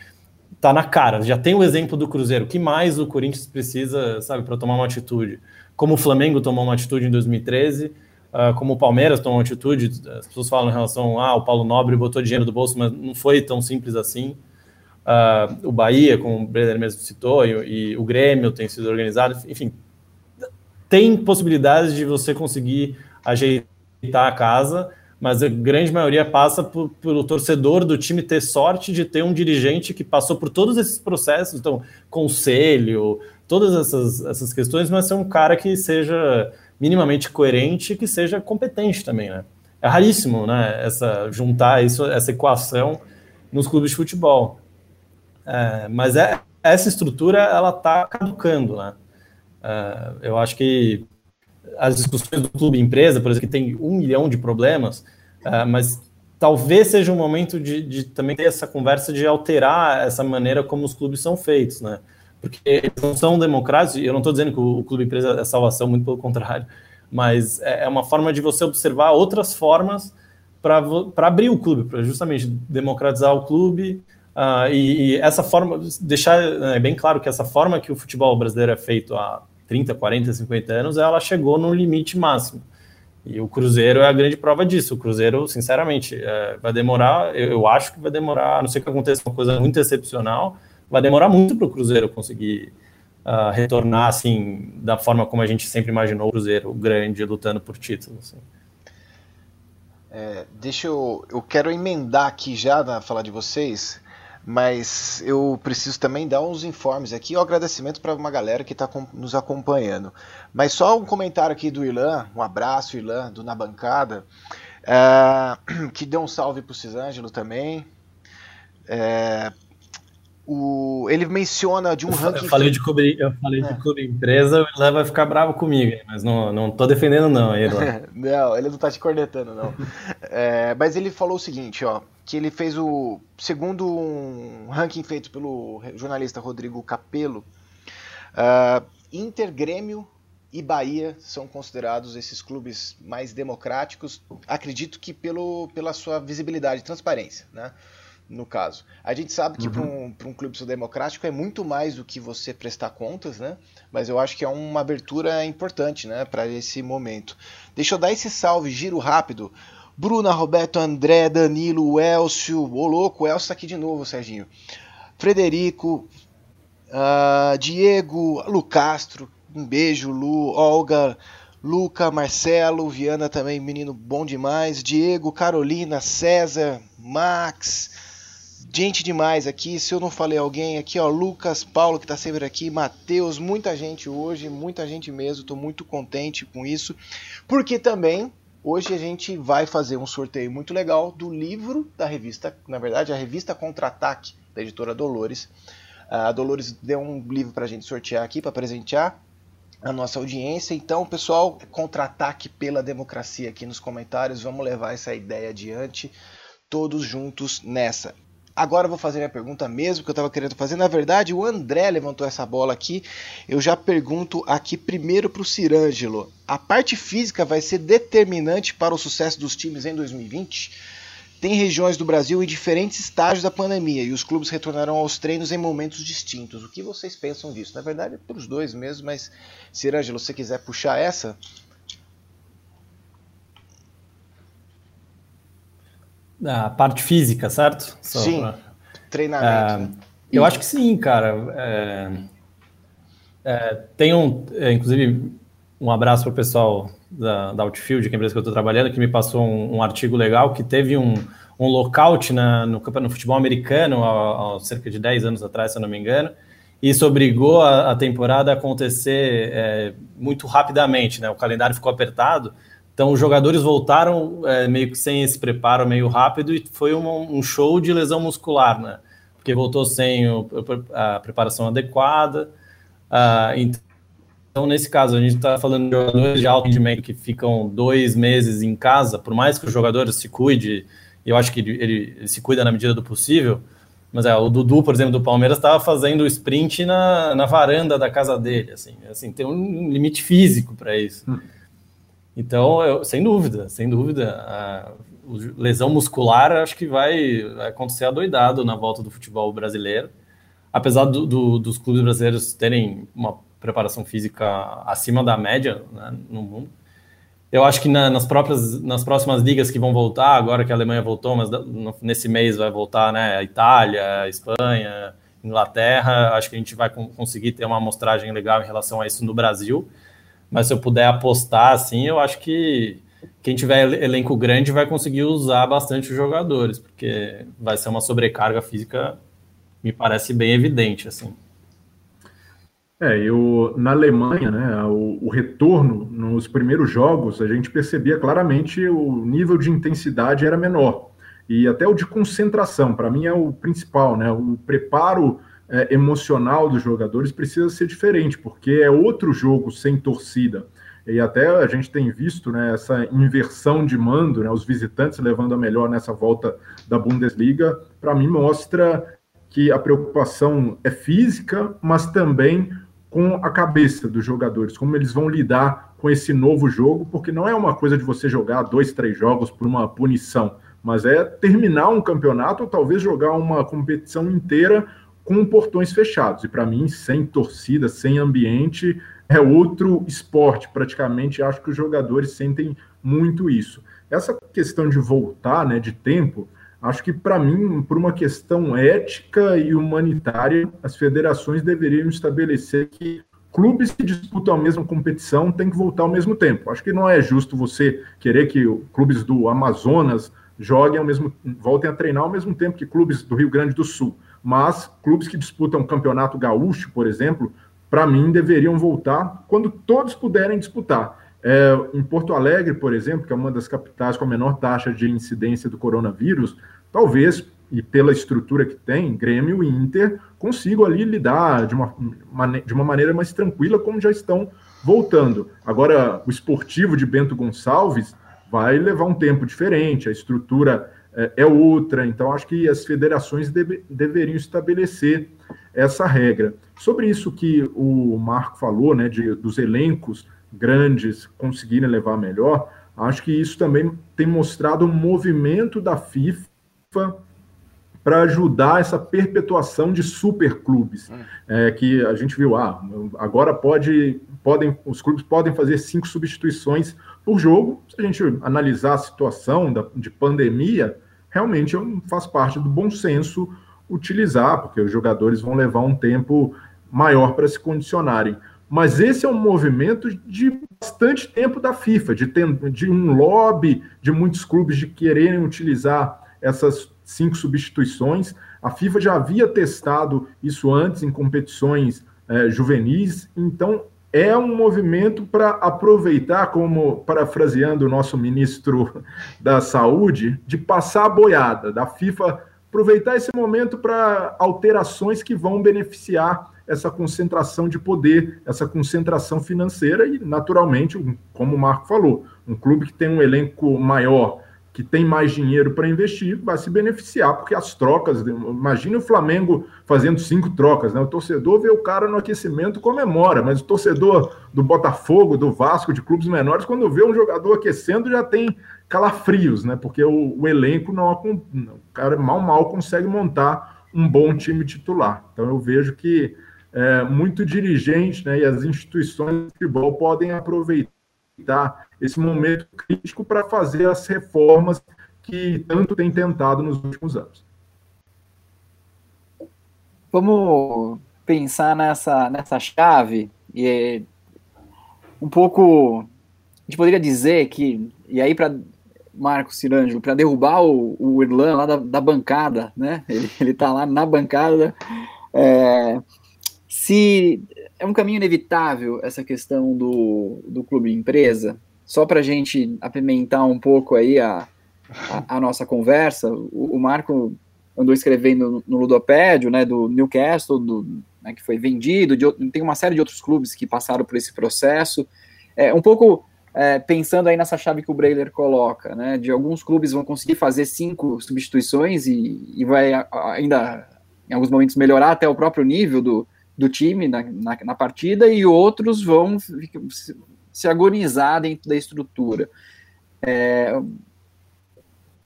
tá na cara, já tem o exemplo do Cruzeiro, o que mais o Corinthians precisa, sabe, para tomar uma atitude? Como o Flamengo tomou uma atitude em 2013, Uh, como o Palmeiras tomou atitude, as pessoas falam em relação a ah, Paulo Nobre botou dinheiro do bolso, mas não foi tão simples assim. Uh, o Bahia, como o Brenner mesmo citou, e, e, o Grêmio tem sido organizado, enfim, tem possibilidades de você conseguir ajeitar a casa, mas a grande maioria passa por, pelo torcedor do time ter sorte de ter um dirigente que passou por todos esses processos, então, conselho, todas essas, essas questões, mas ser um cara que seja minimamente coerente que seja competente também, né? É raríssimo, né? Essa juntar isso, essa equação nos clubes de futebol. É, mas é, essa estrutura ela está caducando, né? É, eu acho que as discussões do clube empresa, por exemplo, que tem um milhão de problemas, é, mas talvez seja um momento de, de, também ter essa conversa de alterar essa maneira como os clubes são feitos, né? Porque eles não são democráticos, eu não estou dizendo que o clube empresa é salvação, muito pelo contrário, mas é, é uma forma de você observar outras formas para abrir o clube, para justamente democratizar o clube, uh, e, e, essa forma, deixar é, bem claro que essa forma que o futebol brasileiro é feito há 30, 40, 50 anos, ela chegou no limite máximo. E o Cruzeiro é a grande prova disso. O Cruzeiro, sinceramente, é, vai demorar, eu, eu, acho que vai demorar, a não sei que aconteça uma coisa muito excepcional, vai demorar muito para o Cruzeiro conseguir uh, retornar assim da forma como a gente sempre imaginou o Cruzeiro grande lutando por título. Assim. É, deixa eu, eu quero emendar aqui já na falar de vocês, mas eu preciso também dar uns informes aqui, um agradecimento para uma galera que está nos acompanhando. Mas só um comentário aqui do Irlan, um abraço Irlan, do Na Bancada, é, que deu um salve para o Cisângelo também. É, o, ele menciona de um ranking. Eu falei de clube, eu falei é. de empresa, o Ilan vai ficar bravo comigo, mas não, não tô defendendo, não, Ilan. não, ele não tá te cornetando, não. é, mas ele falou o seguinte, ó, que ele fez o. Segundo um ranking feito pelo jornalista Rodrigo Capello, uh, Inter, Grêmio e Bahia são considerados esses clubes mais democráticos, acredito que pelo, pela sua visibilidade e transparência, né? No caso. A gente sabe que uhum. para um, um clube democrático é muito mais do que você prestar contas, né? Mas eu acho que é uma abertura importante, né, para esse momento. Deixa eu dar esse salve, giro rápido. Bruna, Roberto, André, Danilo, Elcio, ô louco, o Elcio tá aqui de novo, Serginho. Frederico, uh, Diego, Lu Castro, um beijo, Lu, Olga, Luca, Marcelo, Viana também, menino bom demais, Diego, Carolina, César, Max, gente demais aqui. Se eu não falei alguém aqui, ó, Lucas, Paulo que tá sempre aqui, Matheus, muita gente hoje, muita gente mesmo. Tô muito contente com isso, porque também hoje a gente vai fazer um sorteio muito legal do livro da revista, na verdade, a revista Contra-Ataque da editora Dolores. A Dolores deu um livro pra gente sortear aqui para presentear. a nossa audiência. Então, pessoal, contra-ataque pela democracia aqui nos comentários. Vamos levar essa ideia adiante, todos juntos nessa. Agora eu vou fazer minha pergunta mesmo que eu estava querendo fazer. Na verdade, o André levantou essa bola aqui. Eu já pergunto aqui primeiro para o Cirângelo. A parte física vai ser determinante para o sucesso dos times em 2020? Tem regiões do Brasil em diferentes estágios da pandemia e os clubes retornarão aos treinos em momentos distintos. O que vocês pensam disso? Na verdade, é para os dois mesmo, mas Cirângelo, se quiser puxar essa, A parte física, certo? Só sim, pra... treinamento. É? Eu acho que sim, cara. É, é, tem um, é, inclusive, um abraço para o pessoal da, da Outfield, que é a empresa que eu estou trabalhando, que me passou um, um, artigo legal que teve um, um lockout na, no, no futebol americano há, há, cerca de 10 anos atrás, se eu não me engano, e isso obrigou a, a temporada a acontecer é, muito rapidamente, né? O calendário ficou apertado, então, os jogadores voltaram é, meio que sem esse preparo meio rápido e foi um, um, show de lesão muscular, né? Porque voltou sem o, a preparação adequada. Uh, então, nesse caso, a gente está falando de jogadores de alto rendimento que ficam dois meses em casa, por mais que o jogador se cuide, eu acho que ele, ele, se cuida na medida do possível, mas é, o Dudu, por exemplo, do Palmeiras, estava fazendo sprint na, na varanda da casa dele, assim, assim tem um limite físico para isso. Hum. Então, eu, sem dúvida, sem dúvida, a lesão muscular acho que vai, acontecer adoidado na volta do futebol brasileiro. Apesar do, do, dos clubes brasileiros terem uma preparação física acima da média né, no mundo, eu acho que na, nas próprias nas próximas ligas que vão voltar, agora que a Alemanha voltou, mas nesse mês vai voltar né, a Itália, a Espanha, Inglaterra, acho que a gente vai conseguir ter uma amostragem legal em relação a isso no Brasil mas se eu puder apostar, assim, eu acho que quem tiver elenco grande vai conseguir usar bastante os jogadores, porque vai ser uma sobrecarga física, me parece bem evidente, assim. É, eu na Alemanha, né, o, o, retorno nos primeiros jogos, a gente percebia claramente o nível de intensidade era menor e até o de concentração, para mim é o principal, né, o preparo é, emocional dos jogadores precisa ser diferente, porque é outro jogo sem torcida. E até a gente tem visto né, essa inversão de mando, né, os visitantes levando a melhor nessa volta da Bundesliga, para mim mostra que a preocupação é física, mas também com a cabeça dos jogadores, como eles vão lidar com esse novo jogo, porque não é uma coisa de você jogar dois, três jogos por uma punição, mas é terminar um campeonato ou talvez jogar uma competição inteira com portões fechados. E para mim, sem torcida, sem ambiente, é outro esporte. Praticamente, acho que os jogadores sentem muito isso. Essa questão de voltar, né, de tempo, acho que para mim, por uma questão ética e humanitária, as federações deveriam estabelecer que clubes que disputam a mesma competição têm que voltar ao mesmo tempo. Acho que não é justo você querer que clubes do Amazonas joguem ao mesmo voltem a treinar ao mesmo tempo que clubes do Rio Grande do Sul mas clubes que disputam o campeonato gaúcho, por exemplo, para mim deveriam voltar quando todos puderem disputar. É, em Porto Alegre, por exemplo, que é uma das capitais com a menor taxa de incidência do coronavírus, talvez, e pela estrutura que tem, Grêmio e Inter consigam ali lidar de uma, de uma maneira mais tranquila, como já estão voltando. Agora, o esportivo de Bento Gonçalves vai levar um tempo diferente, a estrutura é, é outra. Então, acho que as federações deve, deveriam estabelecer essa regra. Sobre isso que o Marco falou, né, de, dos elencos grandes conseguirem levar melhor, acho que isso também tem mostrado um movimento da FIFA para ajudar essa perpetuação de superclubes, hum. é, que a gente viu, ah, agora pode, podem, os clubes podem fazer cinco substituições por jogo. Se a gente analisar a situação da, de pandemia, realmente faz parte do bom senso utilizar, porque os jogadores vão levar um tempo maior para se condicionarem. Mas esse é um movimento de bastante tempo da FIFA, de, ter, de um lobby de muitos clubes de quererem utilizar essas cinco substituições. A FIFA já havia testado isso antes em competições é, juvenis, então é um movimento para aproveitar, como parafraseando o nosso ministro da Saúde, de passar a boiada da FIFA, aproveitar esse momento para alterações que vão beneficiar essa concentração de poder, essa concentração financeira e, naturalmente, como o Marco falou, um clube que tem um elenco maior, que tem mais dinheiro para investir, vai se beneficiar, porque as trocas. Imagine o Flamengo fazendo cinco trocas, né? O torcedor vê o cara no aquecimento comemora, mas o torcedor do Botafogo, do Vasco, de clubes menores, quando vê um jogador aquecendo, já tem calafrios, né? Porque o, o elenco não. O cara mal mal consegue montar um bom time titular. Então eu vejo que é, muito dirigente né, e as instituições de futebol podem aproveitar esse momento crítico para fazer as reformas que tanto tem tentado nos últimos anos. Vamos pensar nessa, nessa chave e um pouco a gente poderia dizer que e aí para Marcos Cirângelo para derrubar o, o Irlan lá da, da, bancada, né? Ele, ele tá lá na bancada. É, se é um caminho inevitável essa questão do, do clube empresa, só para a gente apimentar um pouco aí a, a, a nossa conversa, o, o, Marco andou escrevendo no, Ludopédio, né, do Newcastle, do, né, que foi vendido, de, tem uma série de outros clubes que passaram por esse processo, é, um pouco é, pensando aí nessa chave que o Breiler coloca, né, de alguns clubes vão conseguir fazer cinco substituições e, e vai ainda, em alguns momentos, melhorar até o próprio nível do, do time na, na, na partida, e outros vão se agonizar dentro da estrutura. É,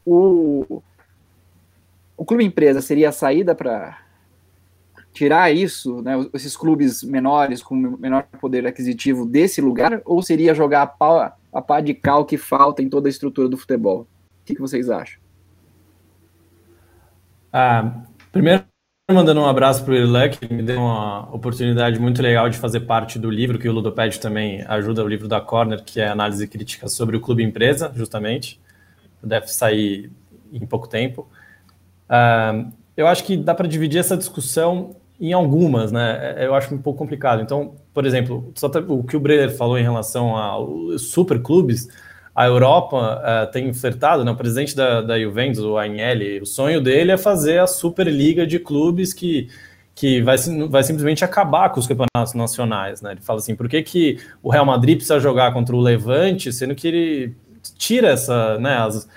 o, o clube empresa seria a saída para tirar isso, né, esses clubes menores com menor poder aquisitivo desse lugar, ou seria jogar a pá, a pá de cal que falta em toda a estrutura do futebol? O que, que vocês acham? Ah, primeiro, mandando um abraço para o Irlan, que me deu uma oportunidade muito legal de fazer parte do livro, que o Ludoped também ajuda, o livro da Corner, que é análise crítica sobre o clube empresa, justamente. Deve sair em pouco tempo. Uh, eu acho que dá para dividir essa discussão em algumas, né? Eu acho um pouco complicado. Então, por exemplo, o que o Breyer falou em relação aos superclubes, a Europa uh, tem ofertado, né, o presidente da, da Juventus, o Agnelli, o sonho dele é fazer a Superliga de clubes que, que vai, vai simplesmente acabar com os campeonatos nacionais. Né? Ele fala assim, por que, que o Real Madrid precisa jogar contra o Levante, sendo que ele tira essa, né, as,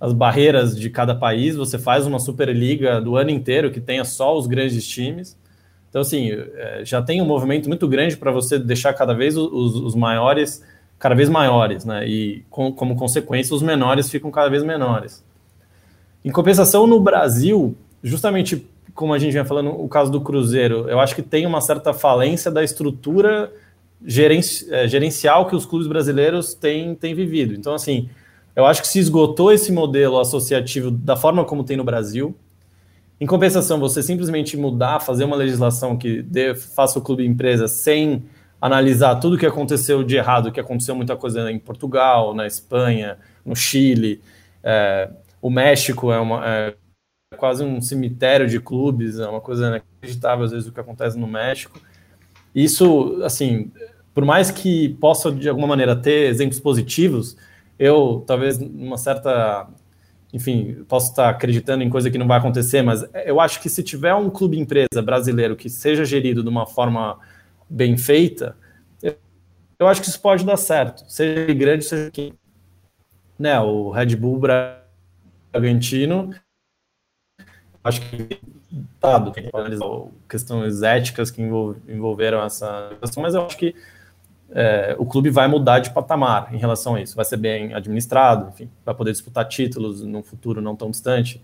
as barreiras de cada país, você faz uma Superliga do ano inteiro que tenha só os grandes times. Então, assim, é, já tem um movimento muito grande para você deixar cada vez os, os maiores cada vez maiores, né? E com, como consequência, os menores ficam cada vez menores. Em compensação, no Brasil, justamente como a gente vem falando, o caso do Cruzeiro, eu acho que tem uma certa falência da estrutura gerenci, é, gerencial que os clubes brasileiros têm, têm vivido. Então, assim, eu acho que se esgotou esse modelo associativo da forma como tem no Brasil. Em compensação, você simplesmente mudar, fazer uma legislação que dê, faça o clube empresa sem analisar tudo o que aconteceu de errado, que aconteceu muita coisa em Portugal, na Espanha, no Chile. É, o México é, uma, é quase um cemitério de clubes, é uma coisa inacreditável às vezes o que acontece no México. Isso, assim, por mais que possa de alguma maneira ter exemplos positivos, eu talvez uma certa, enfim, posso estar acreditando em coisa que não vai acontecer, mas eu acho que se tiver um clube empresa brasileiro que seja gerido de uma forma bem feita, eu acho que isso pode dar certo, seja grande, seja quem. Né, o Red Bull Bragantino, acho que dado, tem que analisar questões éticas que envolveram essa questão, mas eu acho que é, o clube vai mudar de patamar em relação a isso, vai ser bem administrado, enfim, vai poder disputar títulos no futuro não tão distante.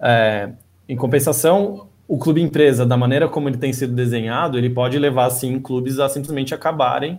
É, em compensação, o clube empresa, da maneira como ele tem sido desenhado, ele pode levar, sim, clubes a simplesmente acabarem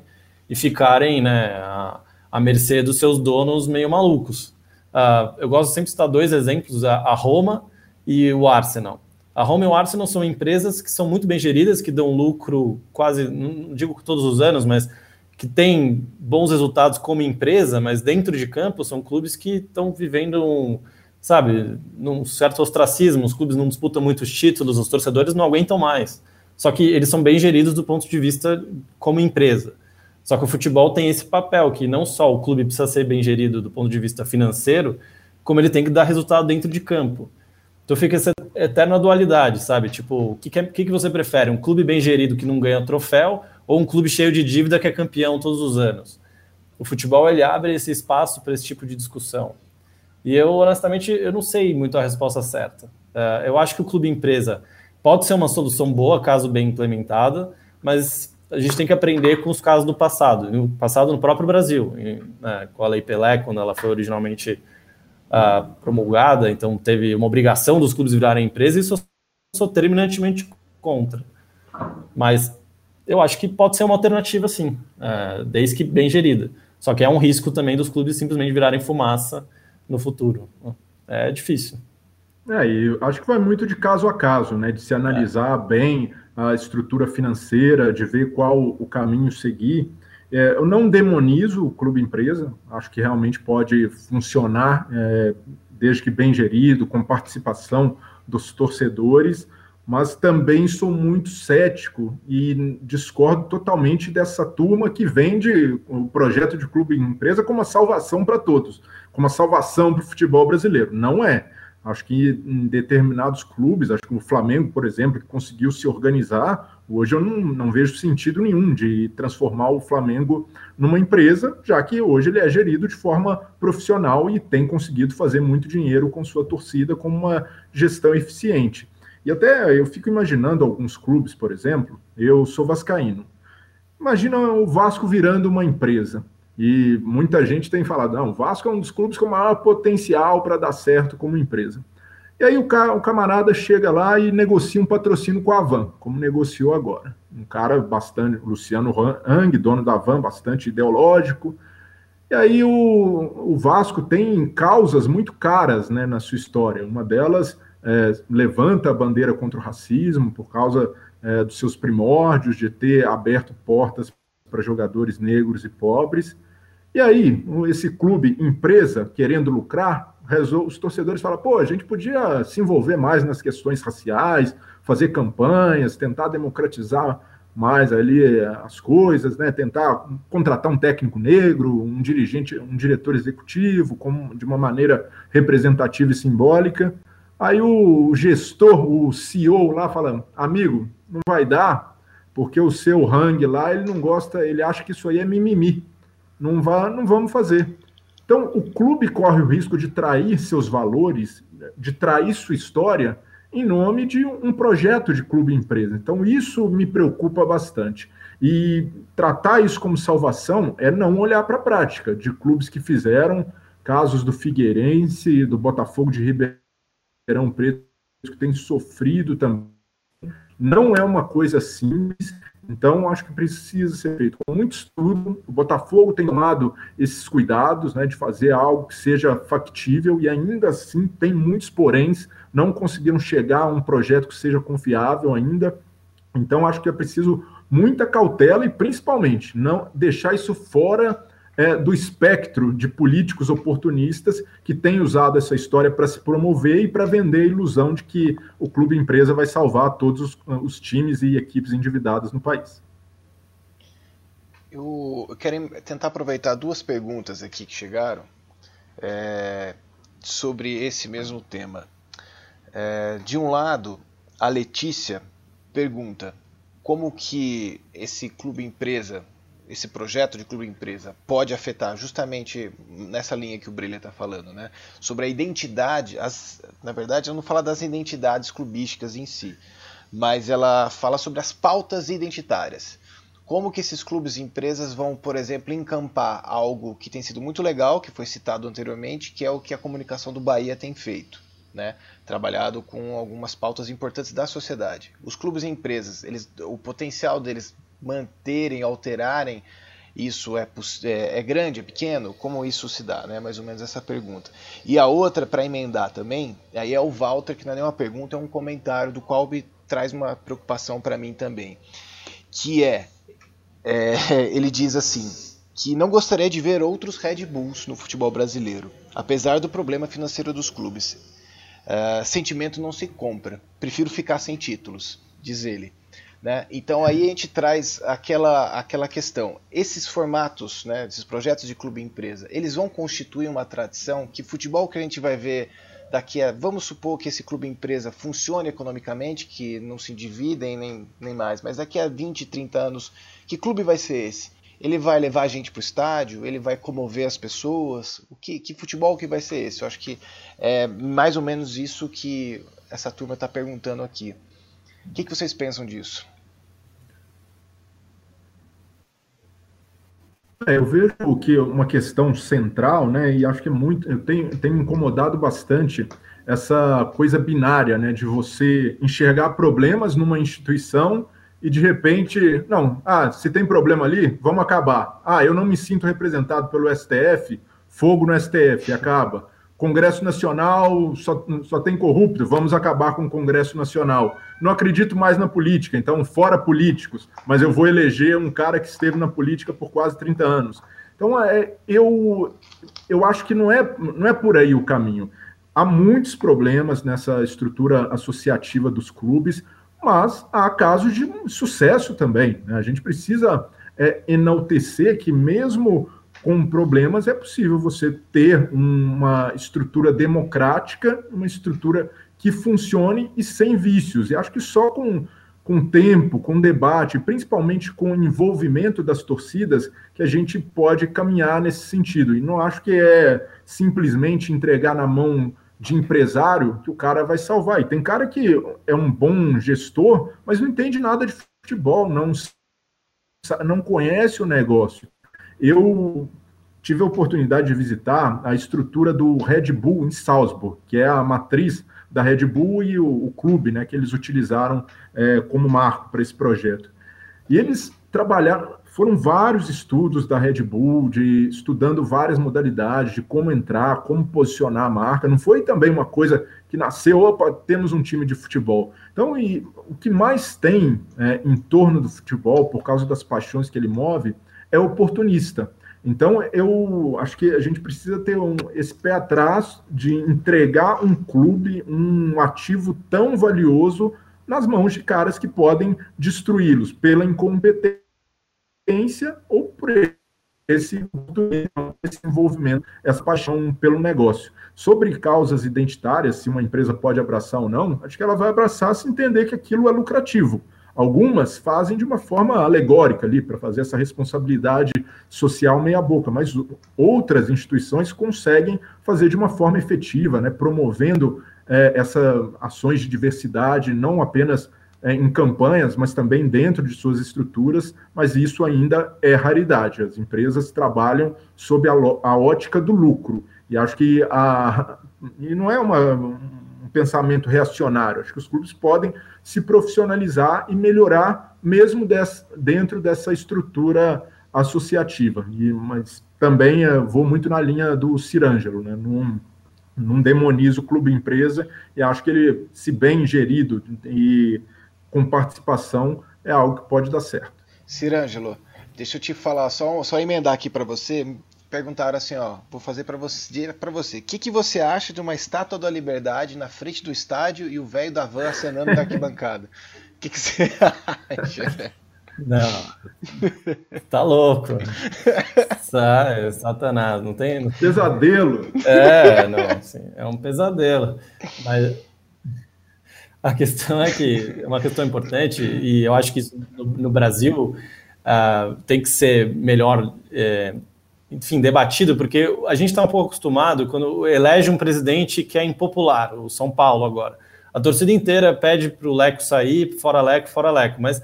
e ficarem né, à, à mercê dos seus donos meio malucos. Uh, eu gosto sempre de citar dois exemplos, a, a, Roma e o Arsenal. A Roma e o Arsenal são empresas que são muito bem geridas, que dão lucro quase, não digo todos os anos, mas que têm bons resultados como empresa, mas dentro de campo são clubes que estão vivendo um, sabe, num certo ostracismo, os clubes não disputam muitos títulos, os torcedores não aguentam mais. Só que eles são bem geridos do ponto de vista como empresa. Só que o futebol tem esse papel, que não só o clube precisa ser bem gerido do ponto de vista financeiro, como ele tem que dar resultado dentro de campo. Então fica essa eterna dualidade, sabe? Tipo, o que, que, que você prefere? Um clube bem gerido que não ganha troféu ou um clube cheio de dívida que é campeão todos os anos? O futebol ele abre esse espaço para esse tipo de discussão. E eu, honestamente, eu não sei muito a resposta certa. Uh, eu acho que o clube empresa pode ser uma solução boa, caso bem implementada, mas a gente tem que aprender com os casos do passado, no passado no próprio Brasil, né, com a Lei Pelé, quando ela foi originalmente uh, promulgada, então teve uma obrigação dos clubes virarem empresa, e isso eu sou terminantemente contra. Mas eu acho que pode ser uma alternativa, sim, uh, desde que bem gerida. Só que é um risco também dos clubes simplesmente virarem fumaça no futuro. É difícil. É, e acho que vai muito de caso a caso, né? De se analisar é. bem a estrutura financeira, de ver qual o caminho seguir. É, eu não demonizo o clube empresa, acho que realmente pode funcionar é, desde que bem gerido, com participação dos torcedores, mas também sou muito cético e discordo totalmente dessa turma que vende o projeto de clube empresa como uma salvação para todos, como uma salvação para o futebol brasileiro. Não é. Acho que em determinados clubes, acho que o Flamengo, por exemplo, que conseguiu se organizar, hoje eu não, não vejo sentido nenhum de transformar o Flamengo numa empresa, já que hoje ele é gerido de forma profissional e tem conseguido fazer muito dinheiro com sua torcida com uma gestão eficiente. E até eu fico imaginando alguns clubes, por exemplo, eu sou vascaíno. Imagina o Vasco virando uma empresa. E muita gente tem falado, não, o Vasco é um dos clubes com maior potencial para dar certo como empresa. E aí o, ca o camarada chega lá e negocia um patrocínio com a Van, como negociou agora. Um cara bastante, Luciano Hang, dono da Van, bastante ideológico. E aí o, o Vasco tem causas muito caras né, na sua história. Uma delas é, levanta a bandeira contra o racismo por causa é, dos seus primórdios, de ter aberto portas para jogadores negros e pobres. E aí, esse clube, empresa, querendo lucrar, os torcedores falam: pô, a gente podia se envolver mais nas questões raciais, fazer campanhas, tentar democratizar mais ali eh, as coisas, né? Tentar contratar um técnico negro, um dirigente, um diretor executivo, como, de uma maneira representativa e simbólica. Aí o gestor, o CEO lá fala: amigo, não vai dar, porque o seu hang lá, ele não gosta, ele acha que isso aí é mimimi. Não, vá, não vamos fazer. Então, o clube corre o risco de trair seus valores, de trair sua história, em nome de um projeto de clube-empresa. Então, isso me preocupa bastante. E tratar isso como salvação é não olhar para a prática de clubes que fizeram casos do Figueirense, do Botafogo de Ribeirão Preto, que tem sofrido também. Não é uma coisa simples então, acho que precisa ser feito com muito estudo. O Botafogo tem tomado esses cuidados né, de fazer algo que seja factível e ainda assim tem muitos poréns, não conseguiram chegar a um projeto que seja confiável ainda. Então, acho que é preciso muita cautela e, principalmente, não deixar isso fora é, do espectro de políticos oportunistas que têm usado essa história para se promover e para vender a ilusão de que o clube empresa vai salvar todos os, os times e equipes endividadas no país. Eu quero tentar aproveitar duas perguntas aqui que chegaram é, sobre esse mesmo tema. É, de um lado, a Letícia pergunta como que esse clube empresa esse projeto de clube empresa pode afetar justamente nessa linha que o Brilha está falando, né? Sobre a identidade, as, na verdade, ela não fala das identidades clubísticas em si, mas ela fala sobre as pautas identitárias. Como que esses clubes e empresas vão, por exemplo, encampar algo que tem sido muito legal, que foi citado anteriormente, que é o que a comunicação do Bahia tem feito. Né, trabalhado com algumas pautas importantes da sociedade. Os clubes e empresas, eles, o potencial deles manterem, alterarem, isso é, é, é, grande, é pequeno? Como isso se dá? Né? Mais ou menos essa pergunta. E a outra, para emendar também, aí é o Walter, que não é nem uma pergunta, é um comentário do qual me traz uma preocupação para mim também. Que é, é, ele diz assim, que não gostaria de ver outros Red Bulls no futebol brasileiro, apesar do problema financeiro dos clubes. Uh, sentimento não se compra, prefiro ficar sem títulos, diz ele. Né? Então aí a gente traz aquela, aquela questão. Esses formatos, né, esses projetos de clube empresa, eles vão constituir uma tradição que futebol que a gente vai ver daqui a, vamos supor que esse clube empresa funcione economicamente, que não se dividem nem, nem mais, mas daqui a 20, 30 anos, que clube vai ser esse? Ele vai levar a gente para o estádio? Ele vai comover as pessoas? O que, que futebol que vai ser esse? Eu acho que é mais ou menos isso que essa turma está perguntando aqui. O que, que vocês pensam disso? É, eu vejo que uma questão central, né, e acho que é muito, eu tenho, tenho incomodado bastante essa coisa binária, né, de você enxergar problemas numa instituição e de repente, não, ah, se tem problema ali, vamos acabar. Ah, eu não me sinto representado pelo STF, fogo no STF, acaba. Congresso Nacional só, só tem corrupto, vamos acabar com o Congresso Nacional. Não acredito mais na política, então fora políticos, mas eu vou eleger um cara que esteve na política por quase 30 anos. Então, é, eu, eu acho que não é, não é por aí o caminho. Há muitos problemas nessa estrutura associativa dos clubes, mas há casos de sucesso também. Né? A gente precisa é, enaltecer que, mesmo com problemas, é possível você ter uma estrutura democrática, uma estrutura que funcione e sem vícios. E acho que só com, com tempo, com debate, principalmente com envolvimento das torcidas, que a gente pode caminhar nesse sentido. E não acho que é simplesmente entregar na mão de empresário que o cara vai salvar. E tem cara que é um bom gestor, mas não entende nada de futebol, não, não conhece o negócio. Eu tive a oportunidade de visitar a estrutura do Red Bull em Salzburg, que é a matriz da Red Bull e o, o clube né, que eles utilizaram é, como marco para esse projeto. E eles trabalharam, foram vários estudos da Red Bull, de estudando várias modalidades, de como entrar, como posicionar a marca. Não foi também uma coisa que nasceu, opa, temos um time de futebol. Então, e, o que mais tem é, em torno do futebol, por causa das paixões que ele move, é oportunista. Então, eu acho que a gente precisa ter um, esse pé atrás de entregar um clube, um ativo tão valioso nas mãos de caras que podem destruí-los pela incompetência ou por esse, esse envolvimento, essa paixão pelo negócio. Sobre causas identitárias, se uma empresa pode abraçar ou não, acho que ela vai abraçar se entender que aquilo é lucrativo. Algumas fazem de uma forma alegórica ali, para fazer essa responsabilidade social meia-boca, mas outras instituições conseguem fazer de uma forma efetiva, né, promovendo é, essas ações de diversidade, não apenas é, em campanhas, mas também dentro de suas estruturas, mas isso ainda é raridade. As empresas trabalham sob a, a ótica do lucro. E acho que a, e não é uma, um pensamento reacionário. Acho que os clubes podem se profissionalizar e melhorar mesmo des, dentro dessa estrutura associativa. E, mas também vou muito na linha do Cirângelo, né? Num, não demonizo clube empresa e acho que ele, se bem gerido e com participação, é algo que pode dar certo. Cirângelo, deixa eu te falar, só, só emendar aqui para você. Perguntaram assim, ó, vou fazer para você, para você. O que, que você acha de uma estátua da Liberdade na frente do estádio e o velho da van acenando da arquibancada? O que, que você acha? Não. Tá louco. Sai, satanás, não tem. Pesadelo. É, não, assim, é um pesadelo. Mas a questão é que é uma questão importante, e eu acho que isso no, no Brasil uh, tem que ser melhor, é, enfim, debatido, porque a gente está um pouco acostumado quando elege um presidente que é impopular, o São Paulo agora. A torcida inteira pede para o Leco sair, fora Leco, fora Leco, mas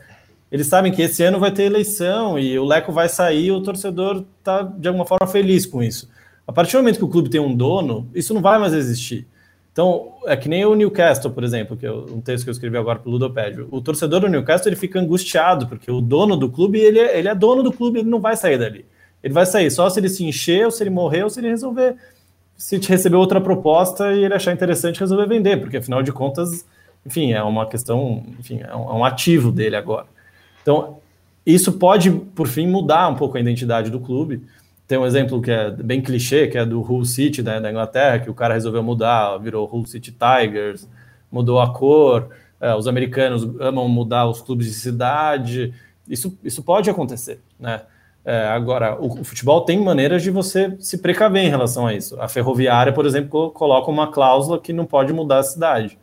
eles sabem que esse ano vai ter eleição e o Leco vai sair, o torcedor está de alguma forma feliz com isso. A partir do momento que o clube tem um dono, isso não vai mais existir. Então, é que nem o Newcastle, por exemplo, que é um texto que eu escrevi agora para o Ludopédio. O torcedor do Newcastle ele fica angustiado, porque o dono do clube, ele é, ele é dono do clube, ele não vai sair dali. Ele vai sair só se ele se encher, ou se ele morrer, ou se ele resolver, se receber outra proposta e ele achar interessante resolver vender, porque afinal de contas, enfim, é uma questão, enfim, é um, é um ativo dele agora. Então, isso pode, por fim, mudar um pouco a identidade do clube. Tem um exemplo que é bem clichê, que é do Hull City né, da Inglaterra, que o cara resolveu mudar, virou Hull City Tigers, mudou a cor. É, os americanos amam mudar os clubes de cidade. Isso, isso pode acontecer, né? É, agora, o, o, futebol tem maneiras de você se precaver em relação a isso. A ferroviária, por exemplo, coloca uma cláusula que não pode mudar a cidade.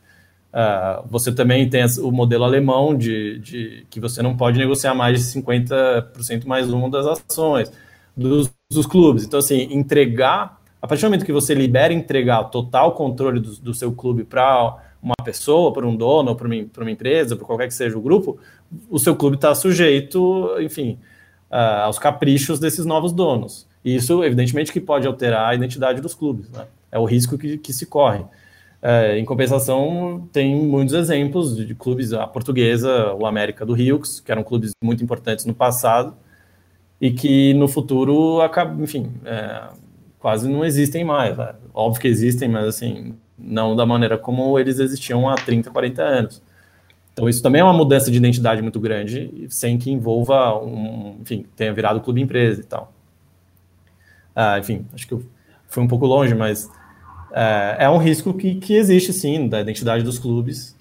Uh, você também tem o modelo alemão de, de, que você não pode negociar mais de 50% mais um das ações dos, dos, clubes. Então, assim, entregar, a partir do momento que você libera entregar total controle do, do seu clube para uma pessoa, para um dono, para uma, uma empresa, para qualquer que seja o grupo, o seu clube está sujeito, enfim, uh, aos caprichos desses novos donos. E isso, evidentemente, que pode alterar a identidade dos clubes. Né? É o risco que, que se corre. É, em compensação, tem muitos exemplos de, de, clubes, a Portuguesa, o América do Rio, que eram clubes muito importantes no passado e que no futuro, acaba, enfim, é, quase não existem mais. Né? Óbvio que existem, mas assim, não da maneira como eles existiam há 30, 40 anos. Então isso também é uma mudança de identidade muito grande, sem que envolva um, enfim, tenha virado clube empresa e tal. Ah, enfim, acho que eu fui um pouco longe, mas é, é um risco que, que existe sim da identidade dos clubes,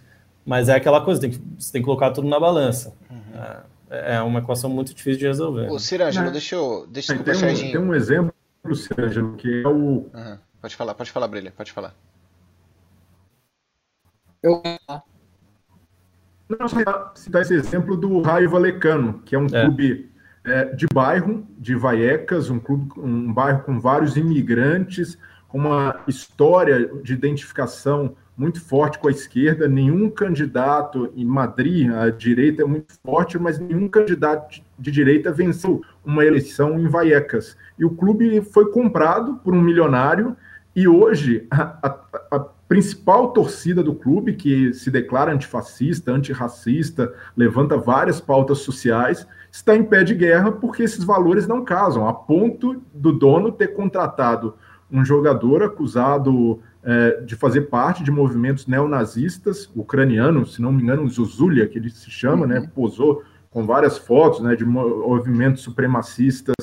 mas é aquela coisa, tem que, você tem que colocar tudo na balança. Uhum. É, é uma equação muito difícil de resolver. Ô, Cirângelo, deixa eu. Deixa eu tem, um, tem um exemplo, Cirângelo, que é o. Uhum. Pode falar, pode falar, Brilha, pode falar. Eu não, citar esse exemplo do Raio Valecano, que é um é. clube é, de bairro, de Vaiecas, um clube, um bairro com vários imigrantes, com uma história de identificação muito forte com a esquerda. Nenhum candidato em Madrid, a direita é muito forte, mas nenhum candidato de direita venceu uma eleição em Vaiecas. E o clube foi comprado por um milionário e hoje a, a, a principal torcida do clube, que se declara antifascista, antirracista, levanta várias pautas sociais, está em pé de guerra porque esses valores não casam, a ponto do dono ter contratado um jogador acusado é, de fazer parte de movimentos neonazistas, ucraniano, se não me engano, Zuzulia, que ele se chama, né, uhum. né, posou com várias fotos né, de movimentos supremacistas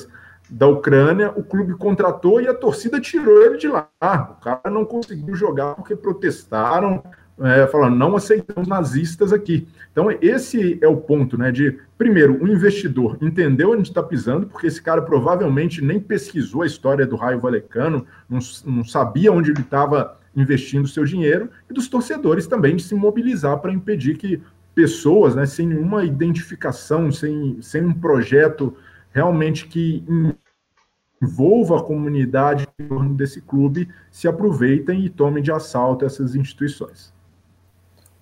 da Ucrânia, o clube contratou e a torcida tirou ele de lá. O cara não conseguiu jogar porque protestaram, é, falando, não aceitamos nazistas aqui. Então, esse é o ponto, né? De, primeiro, o investidor entendeu onde está pisando, porque esse cara provavelmente nem pesquisou a história do raio valecano, não, não sabia onde ele estava investindo seu dinheiro, e dos torcedores também de se mobilizar para impedir que pessoas, né, sem nenhuma identificação, sem, sem um projeto realmente que envolva a comunidade em torno desse clube, se aproveitem e tomem de assalto essas instituições.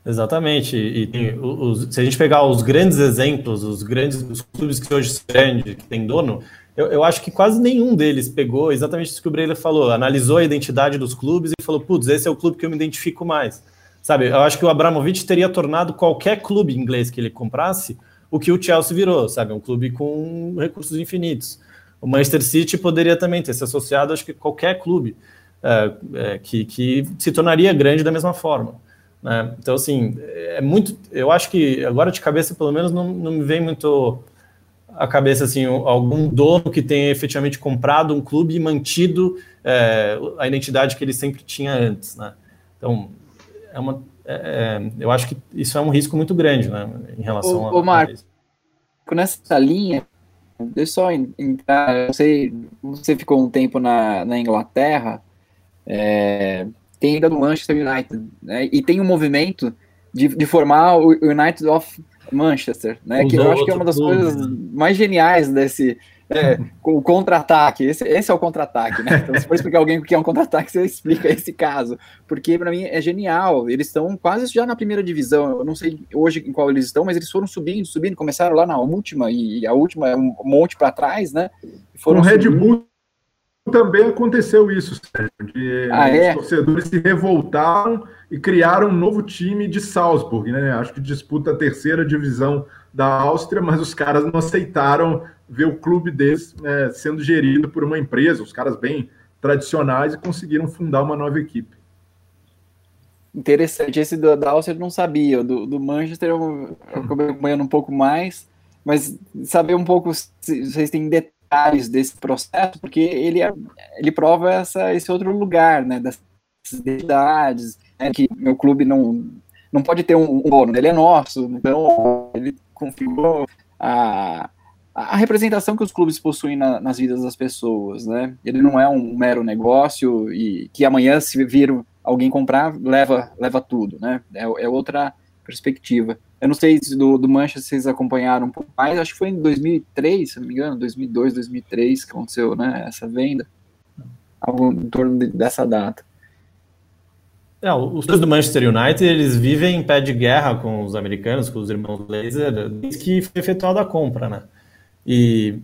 Exatamente. E, e os, se a gente pegar os grandes exemplos, os grandes os clubes que hoje são grandes, que tem dono, eu, eu, acho que quase nenhum deles pegou exatamente isso que o Breila falou, analisou a identidade dos clubes e falou, putz, esse é o clube que eu me identifico mais. Sabe, eu acho que o Abramovich teria tornado qualquer clube inglês que ele comprasse o que o Chelsea virou, sabe? Um clube com recursos infinitos. O Manchester City poderia também ter se associado, acho que qualquer clube é, é, que, que se tornaria grande da mesma forma. Né? Então, assim, é muito. Eu acho que agora de cabeça, pelo menos, não, não me vem muito a cabeça assim algum dono que tenha efetivamente comprado um clube e mantido é, a identidade que ele sempre tinha antes, né? Então é uma é, eu acho que isso é um risco muito grande, né, em relação ô, a, ô Marco, a nessa linha, deixa só entrar, você, você ficou um tempo na, na Inglaterra, é, tem ainda do Manchester United, né, e tem um movimento de, de formar o United of Manchester, né, que eu acho que é uma das coisas mais geniais desse, é, o contra-ataque, esse, esse, é o contra-ataque, né? Então, se for explicar alguém o que é um contra-ataque, você explica esse caso, porque para mim é genial. Eles estão quase já na primeira divisão. Eu não sei hoje em qual eles estão, mas eles foram subindo, subindo, começaram lá na última e a última é um monte para trás, né? Foram o Red Bull também aconteceu isso, Sérgio, de ah, é? os torcedores se revoltaram e criaram um novo time de Salzburg, né? Acho que disputa a terceira divisão da Áustria, mas os caras não aceitaram ver o clube deles né, sendo gerido por uma empresa, os caras bem tradicionais, e conseguiram fundar uma nova equipe. Interessante, esse do, da Áustria eu não sabia, do, do Manchester eu, acabei acompanhando um pouco mais, mas saber um pouco se vocês têm detalhes desse processo, porque ele, é, ele prova essa, esse outro lugar, né, das identidades, né, que meu clube não, não pode ter um, um dono, ele é nosso, então ele configurou a, a representação que os clubes possuem na, nas vidas das pessoas, né? Ele não é um mero negócio e que amanhã se vir alguém comprar leva leva tudo, né? É, é outra perspectiva. Eu não sei se do, do Manchester vocês acompanharam um pouco mais, acho que foi em 2003, se não me engano, 2002, 2003 que aconteceu, né? Essa venda, algo em torno de, dessa data. É, os do Manchester United, eles vivem em pé de guerra com os americanos, com os irmãos Laser, desde que foi efetuada a compra, né? E,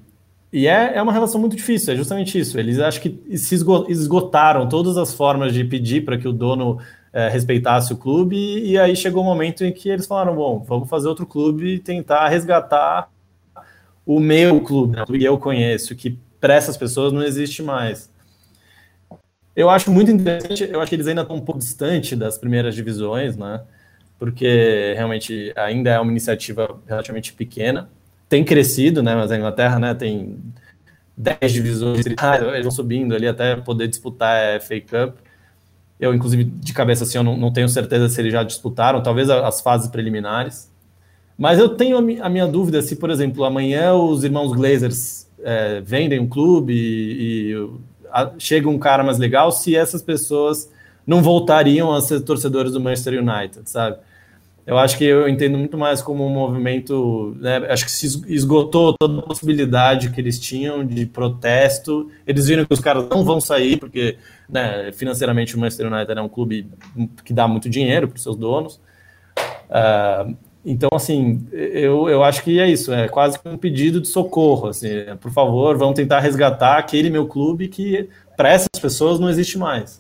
e é, é uma relação muito difícil, é justamente isso. Eles acho que se esgotaram todas as formas de pedir para que o dono é, respeitasse o clube, e, e, aí chegou o um momento em que eles falaram: bom, vamos fazer outro clube e tentar resgatar o meu clube, né, que eu conheço, que para essas pessoas não existe mais. Eu acho muito interessante, eu acho que eles ainda estão um pouco distante das primeiras divisões, né? Porque realmente ainda é uma iniciativa relativamente pequena tem crescido, né? Mas a Inglaterra, né, tem 10 divisões, eles vão subindo ali até poder disputar a FA Cup. Eu, inclusive, de cabeça assim, eu não, não tenho certeza se eles já disputaram, talvez as fases preliminares. Mas eu tenho a, mi a minha dúvida se, por exemplo, amanhã os irmãos Glazers é, vendem um clube e, e chega um cara mais legal, se essas pessoas não voltariam a ser torcedores do Manchester United, sabe? Eu acho que eu entendo muito mais como um movimento. Né, acho que se esgotou toda a possibilidade que eles tinham de protesto. Eles viram que os caras não vão sair, porque né, financeiramente o Manchester United é um clube que dá muito dinheiro para os seus donos. Uh, então, assim, eu, eu acho que é isso, é quase um pedido de socorro. Assim, por favor, vamos tentar resgatar aquele meu clube que para essas pessoas não existe mais.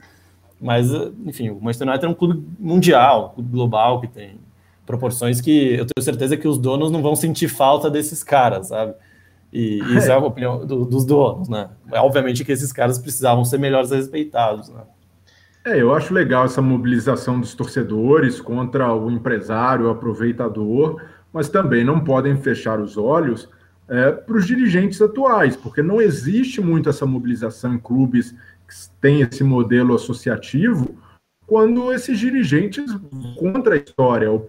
Mas, enfim, o Manchester United é um clube mundial, global que tem proporções que eu tenho certeza que os donos não vão sentir falta desses caras, sabe? E, e isso é a opinião do, dos donos, né? É, obviamente que esses caras precisavam ser melhores respeitados, né? É, eu acho legal essa mobilização dos torcedores contra o empresário, o aproveitador, mas também não podem fechar os olhos é, para os dirigentes atuais, porque não existe muito essa mobilização em clubes que têm esse modelo associativo, quando esses dirigentes contra a história. O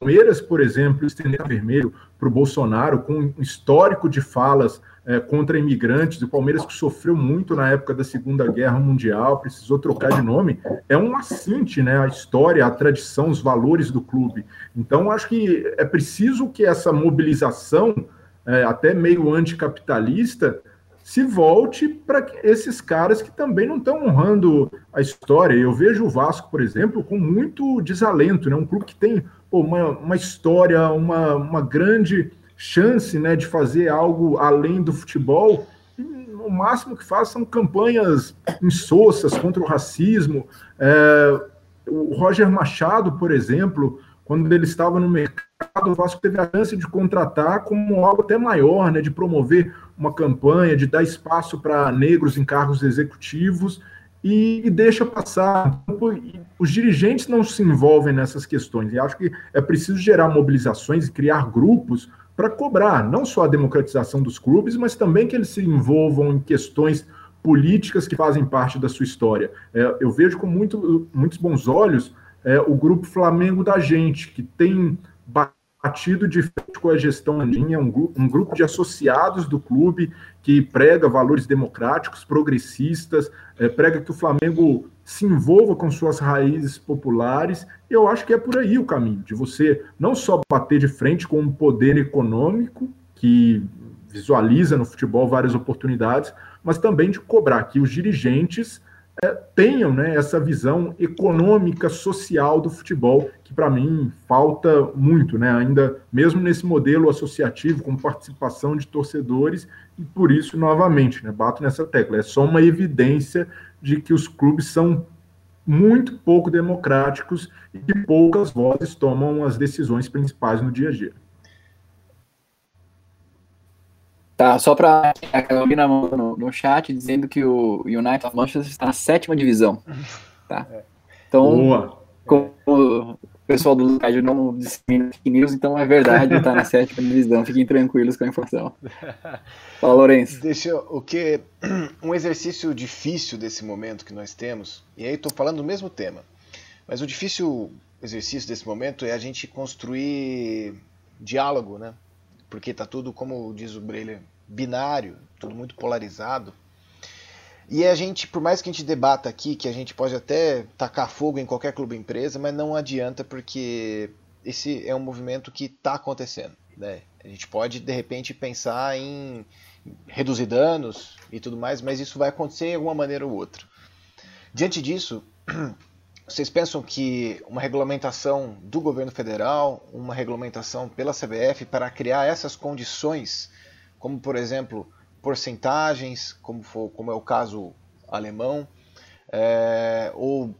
Palmeiras, por exemplo, estender vermelho para o Bolsonaro, com um histórico de falas é, contra imigrantes, o Palmeiras que sofreu muito na época da Segunda Guerra Mundial, precisou trocar de nome, é um assinte, né? A história, a tradição, os valores do clube. Então, acho que é preciso que essa mobilização, é, até meio anticapitalista, se volte para esses caras que também não estão honrando a história. Eu vejo o Vasco, por exemplo, com muito desalento, né? Um clube que tem pô, uma, uma história, uma, uma grande chance né, de fazer algo além do futebol. O máximo que faz são campanhas insossas contra o racismo. É, o Roger Machado, por exemplo, quando ele estava no mercado, o Vasco teve a chance de contratar como algo até maior, né, de promover uma campanha, de dar espaço para negros em cargos executivos e, e deixa passar. Os dirigentes não se envolvem nessas questões. E acho que é preciso gerar mobilizações e criar grupos para cobrar não só a democratização dos clubes, mas também que eles se envolvam em questões políticas que fazem parte da sua história. É, eu vejo com muito, muitos bons olhos é, o grupo Flamengo da Gente, que tem batido de frente com a gestão Aninha, um, um grupo de associados do clube que prega valores democráticos, progressistas, é, prega que o Flamengo se envolva com suas raízes populares. Eu acho que é por aí o caminho, de você não só bater de frente com um poder econômico que visualiza no futebol várias oportunidades, mas também de cobrar que os dirigentes é, tenham né, essa visão econômica, social do futebol, que para mim falta muito, né, ainda mesmo nesse modelo associativo, com participação de torcedores, e por isso, novamente, né, bato nessa tecla, é só uma evidência de que os clubes são muito pouco democráticos e que poucas vozes tomam as decisões principais no dia a dia. Tá, só para a Carolina no, no chat dizendo que o United of Manchester está na sétima divisão. Tá? É. Então, Boa. como o pessoal do Lucas não dissemina fake news, então é verdade, está na sétima divisão. Fiquem tranquilos com a informação. Fala, Lourenço. Deixa eu, o que um exercício difícil desse momento que nós temos, e aí estou falando do mesmo tema, mas o difícil exercício desse momento é a gente construir diálogo, né? Porque está tudo, como diz o Breler, binário, tudo muito polarizado. E a gente, por mais que a gente debata aqui, que a gente pode até tacar fogo em qualquer clube empresa, mas não adianta porque esse é um movimento que está acontecendo. Né? A gente pode, de repente, pensar em reduzir danos e tudo mais, mas isso vai acontecer de alguma maneira ou outra. Diante disso, vocês pensam que uma regulamentação do governo federal, uma regulamentação pela CBF para criar essas condições, como por exemplo porcentagens, como, for, como é o caso alemão, é, ou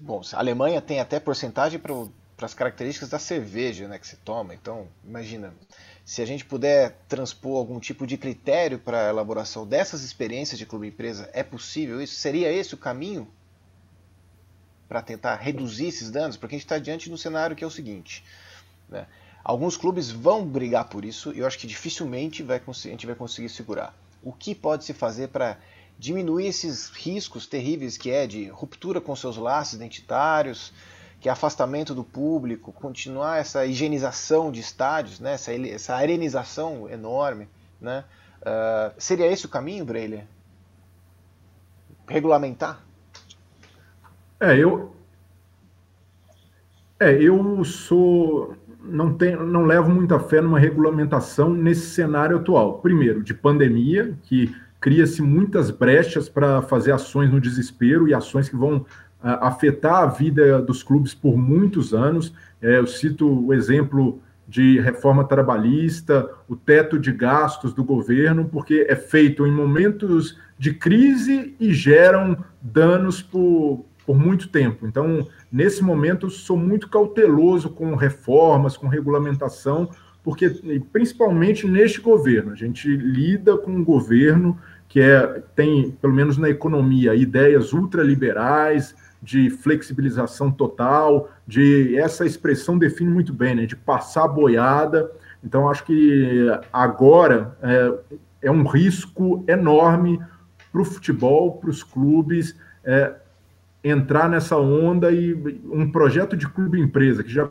bom, a Alemanha tem até porcentagem para as características da cerveja né, que se toma. Então, imagina, se a gente puder transpor algum tipo de critério para a elaboração dessas experiências de clube empresa, é possível isso? Seria esse o caminho para tentar reduzir esses danos? Porque a gente está diante de um cenário que é o seguinte: né? alguns clubes vão brigar por isso e eu acho que dificilmente vai, a gente vai conseguir segurar. O que pode se fazer para diminuir esses riscos terríveis que é de ruptura com seus laços identitários? que é afastamento do público, continuar essa higienização de estádios, né, essa, essa arenização enorme. Né? Uh, seria esse o caminho, Breiler? Regulamentar? É, eu. É, eu sou. Não, tenho, não levo muita fé numa regulamentação nesse cenário atual. Primeiro, de pandemia, que cria-se muitas brechas para fazer ações no desespero e ações que vão afetar a vida dos clubes por muitos anos. É, eu cito o exemplo de reforma trabalhista, o teto de gastos do governo, porque é feito em momentos de crise e geram danos por, por muito tempo. Então, nesse momento, sou muito cauteloso com reformas, com regulamentação, porque principalmente neste governo, a gente lida com um governo que é, tem, pelo menos na economia, ideias ultraliberais, de flexibilização total, de essa expressão define muito bem, né, de passar boiada. Então, acho que agora é, é um risco enorme para o futebol, para os clubes, é, entrar nessa onda e um projeto de clube-empresa que já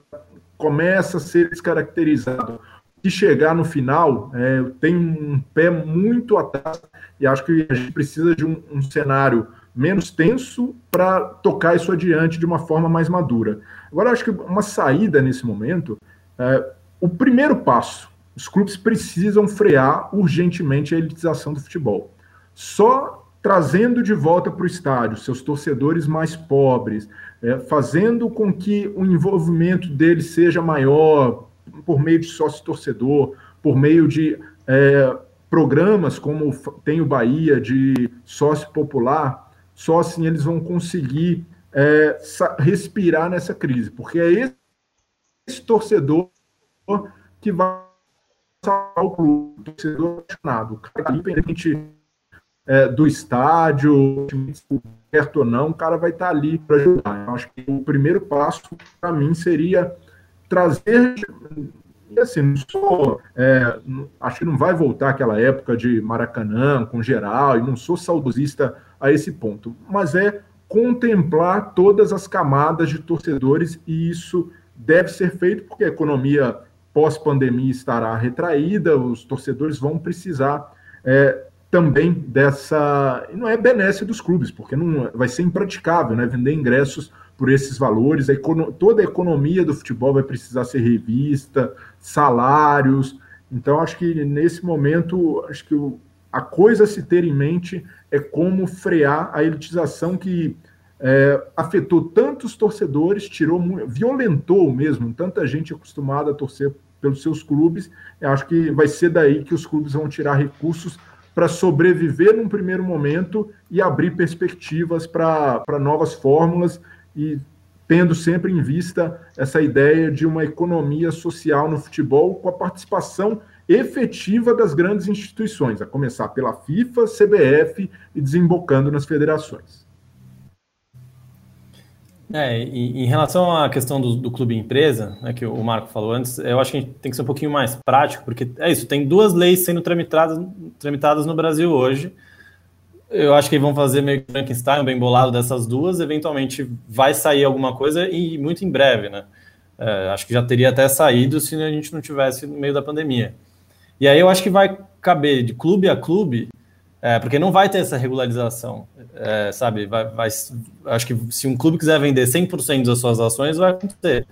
começa a ser descaracterizado e chegar no final é, tem um pé muito atrás e acho que a gente precisa de um, um cenário menos tenso para tocar isso adiante de uma forma mais madura. Agora, acho que uma saída nesse momento, é, o primeiro passo, os clubes precisam frear urgentemente a elitização do futebol. Só trazendo de volta para o estádio seus torcedores mais pobres, é, fazendo com que o envolvimento deles seja maior por meio de sócio-torcedor, por meio de é, programas como tem o Bahia de sócio popular, só assim eles vão conseguir é, respirar nessa crise, porque é esse, esse torcedor que vai salvar o clube, o torcedor apaixonado, o cara independente é, do estádio, certo ou não, o cara vai estar tá ali para ajudar. Acho que o primeiro passo para mim seria trazer assim, não sou, é, acho que não vai voltar aquela época de Maracanã com geral, e não sou saudosista a esse ponto, mas é contemplar todas as camadas de torcedores e isso deve ser feito porque a economia pós-pandemia estará retraída, os torcedores vão precisar é, também dessa. Não é benesse dos clubes, porque não vai ser impraticável né, vender ingressos por esses valores. A econo... Toda a economia do futebol vai precisar ser revista, salários. Então, acho que nesse momento, acho que o, a coisa a se ter em mente é como frear a elitização que é, afetou tantos torcedores, tirou, violentou mesmo tanta gente acostumada a torcer pelos seus clubes. Eu acho que vai ser daí que os clubes vão tirar recursos para sobreviver num primeiro momento e abrir perspectivas para novas fórmulas e tendo sempre em vista essa ideia de uma economia social no futebol com a participação efetiva das grandes instituições, a começar pela FIFA, CBF e desembocando nas federações. É, em relação à questão do, do clube empresa, né, que o Marco falou antes, eu acho que a gente tem que ser um pouquinho mais prático, porque é isso, tem duas leis sendo tramitadas, tramitadas no Brasil hoje. Eu acho que vão fazer meio que Frankenstein, bem bolado dessas duas, eventualmente vai sair alguma coisa e muito em breve, né? É, acho que já teria até saído se a gente não tivesse no meio da pandemia. E aí eu acho que vai caber de clube a clube, é, porque não vai ter essa regularização, é, sabe? Vai, vai, acho que se um clube quiser vender 100% das suas ações, vai acontecer,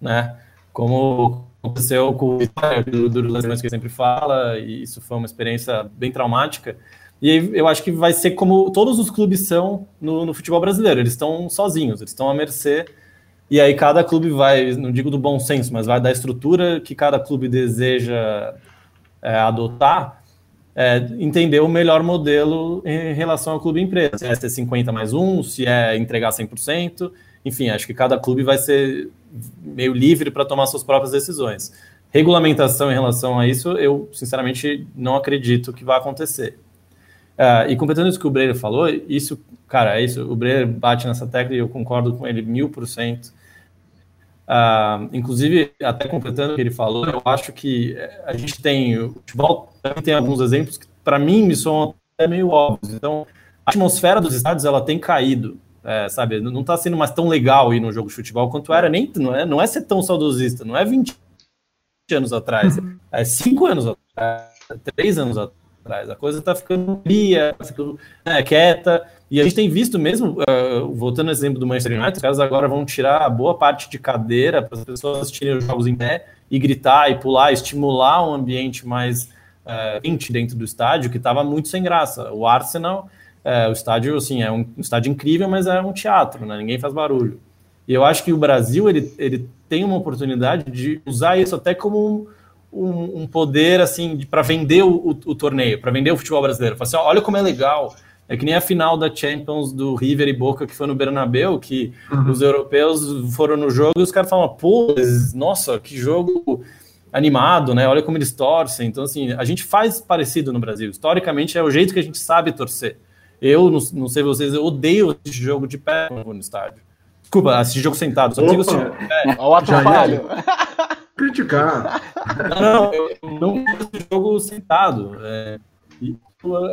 né? Como aconteceu com o do, do lançamento que sempre fala, e isso foi uma experiência bem traumática. E eu acho que vai ser como todos os clubes são no, no futebol brasileiro, eles estão sozinhos, eles estão à mercê e aí cada clube vai, não digo do bom senso, mas vai da estrutura que cada clube deseja é, adotar, é, entender o melhor modelo em relação ao clube empresa. Se é ter 50 mais um, se é entregar 100%, enfim, acho que cada clube vai ser meio livre para tomar suas próprias decisões. Regulamentação em relação a isso, eu sinceramente não acredito que vai acontecer. Uh, e completando isso que o Breyer falou, isso, cara, é isso, o Breyer bate nessa tecla e eu concordo com ele mil por cento. Uh, inclusive, até completando o que ele falou, eu acho que a gente tem, o futebol tem alguns exemplos que, para mim, me são até meio óbvios. Então, a atmosfera dos estádios, ela tem caído, é, sabe? Não está sendo mais tão legal ir no jogo de futebol quanto era, nem, não, é, não é ser tão saudosista, não é 20 anos atrás, uhum. é 5 anos atrás, 3 anos atrás. A coisa está ficando fria, tá ficando né, quieta, e a gente tem visto mesmo, uh, voltando ao exemplo do Manchester United, os caras agora vão tirar boa parte de cadeira para as pessoas assistirem os jogos em pé e gritar e pular, estimular um ambiente mais uh, quente dentro do estádio, que estava muito sem graça. O Arsenal, uh, o estádio, assim, é um, um, estádio incrível, mas é um teatro, né? ninguém faz barulho. E eu acho que o Brasil, ele, ele tem uma oportunidade de usar isso até como um, um, um poder, assim, para vender o, o, o torneio, para vender o futebol brasileiro. Falar assim, olha como é legal é que nem a final da Champions do River e Boca que foi no Bernabéu, que uhum. os europeus foram no jogo e os caras falam, pô, nossa, que jogo animado, né? Olha como eles torcem. Então, assim, a gente faz parecido no Brasil. Historicamente, é o jeito que a gente sabe torcer. Eu, não, não sei vocês, eu odeio assistir jogo de pé no estádio. Desculpa, assistir jogo sentado, só consigo assistir de pé. Olha o atrapalho. Criticar. Não, não, eu não assisto jogo sentado. É,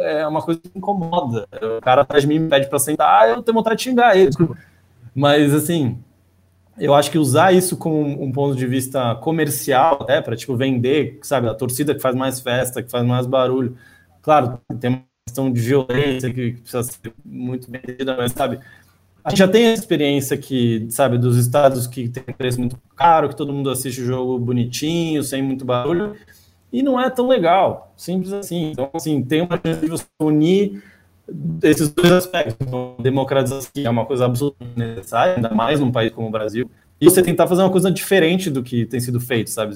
é uma coisa que incomoda. O cara atrás de mim me pede para sentar, eu tenho vontade de xingar ele. Mas, assim, eu acho que usar isso como um ponto de vista comercial, até para tipo vender, sabe, a torcida que faz mais festa, que faz mais barulho. Claro, tem uma questão de violência que precisa ser muito bem entendida, mas sabe, a gente já tem a experiência que, sabe, dos estados que tem preço muito caro, que todo mundo assiste o jogo bonitinho, sem muito barulho, e não é tão legal, simples assim. Então, assim, tem uma chance de você unir esses dois aspectos. Então, democratização é uma coisa absolutamente necessária, ainda mais num país como o Brasil, e você tentar fazer uma coisa diferente do que tem sido feito, sabe?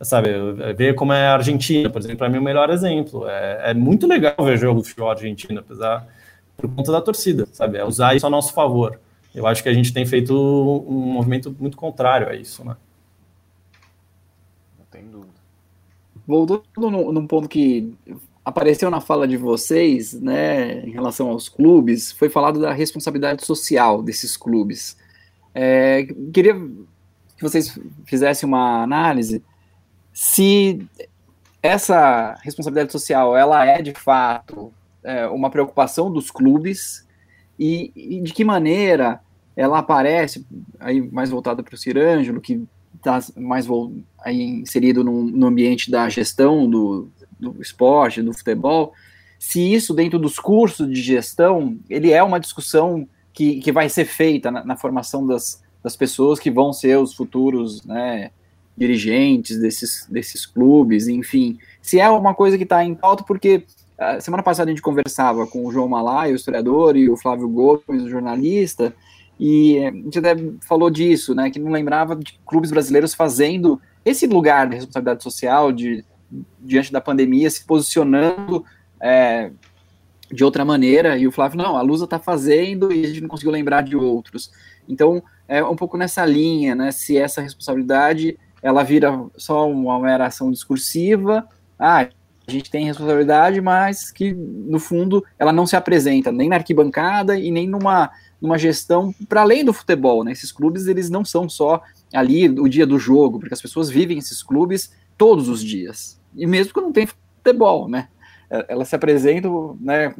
Sabe, ver como é a Argentina, por exemplo, para mim é o melhor exemplo. É, é muito legal ver jogo de futebol argentino, apesar por conta da torcida, sabe? É usar isso a nosso favor. Eu acho que a gente tem feito um movimento muito contrário a isso, né? voltando num ponto que apareceu na fala de vocês, né, em relação aos clubes, foi falado da responsabilidade social desses clubes. É, queria que vocês fizessem uma análise se essa responsabilidade social ela é de fato é, uma preocupação dos clubes e, e, de que maneira ela aparece aí mais voltada para o Cirângelo que está mais aí inserido no, no ambiente da gestão do, do esporte, do futebol, se isso dentro dos cursos de gestão, ele é uma discussão que, que vai ser feita na, na formação das, das pessoas que vão ser os futuros né, dirigentes desses, desses clubes, enfim. Se é uma coisa que está em pauta, porque a semana passada a gente conversava com o João Malai, o historiador, e o Flávio Gomes, o jornalista, e a gente até falou disso, né, que não lembrava de clubes brasileiros fazendo esse lugar de responsabilidade social de, diante da pandemia, se posicionando é, de outra maneira, e o Flávio, não, a Lusa está fazendo e a gente não conseguiu lembrar de outros. Então, é um pouco nessa linha, né, se essa responsabilidade, ela vira só uma mera ação discursiva, ah, a gente tem responsabilidade, mas que, no fundo, ela não se apresenta nem na arquibancada e nem numa numa gestão para além do futebol, né? Esses clubes eles não são só ali o dia do jogo, porque as pessoas vivem esses clubes todos os dias. E mesmo que não tem futebol, né? Elas se apresentam, né?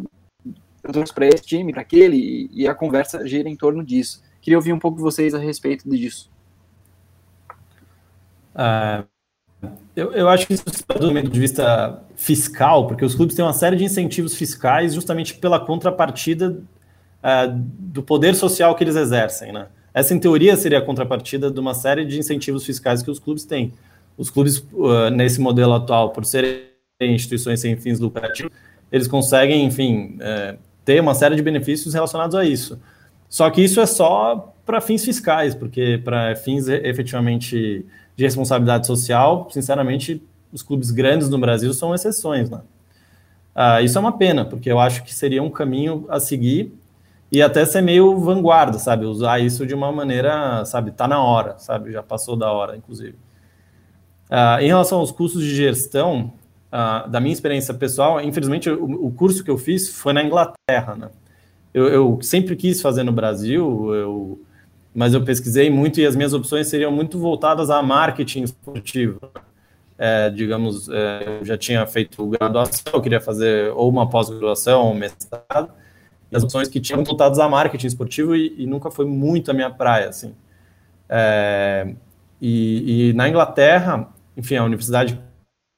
para esse time, para aquele, e a conversa gira em torno disso. Queria ouvir um pouco de vocês a respeito disso. Uh, Eu, eu acho que isso do ponto de vista fiscal, porque os clubes têm uma série de incentivos fiscais justamente pela contrapartida uh, do poder social que eles exercem, né? Essa, em teoria, seria a contrapartida de uma série de incentivos fiscais que os clubes têm. Os clubes, uh, nesse modelo atual, por serem instituições sem fins lucrativos, eles conseguem, enfim, uh, ter uma série de benefícios relacionados a isso. Só que isso é só para fins fiscais, porque para fins efetivamente de responsabilidade social, sinceramente, os clubes grandes no Brasil são exceções, né? Ah, isso é uma pena, porque eu acho que seria um caminho a seguir e até ser meio vanguarda, sabe? Usar isso de uma maneira, sabe? Tá na hora, sabe? Já passou da hora, inclusive. Ah, em relação aos cursos de gestão, ah, da minha experiência pessoal, infelizmente o, o, curso que eu fiz foi na Inglaterra, né? Eu, eu sempre quis fazer no Brasil, eu mas eu pesquisei muito e as minhas opções seriam muito voltadas a marketing esportivo. É, digamos, é, eu já tinha feito graduação, eu queria fazer ou uma pós-graduação ou um mestrado, e as opções que tinham voltadas a marketing esportivo e, e, nunca foi muito a minha praia, assim. É, e, e, na Inglaterra, enfim, a universidade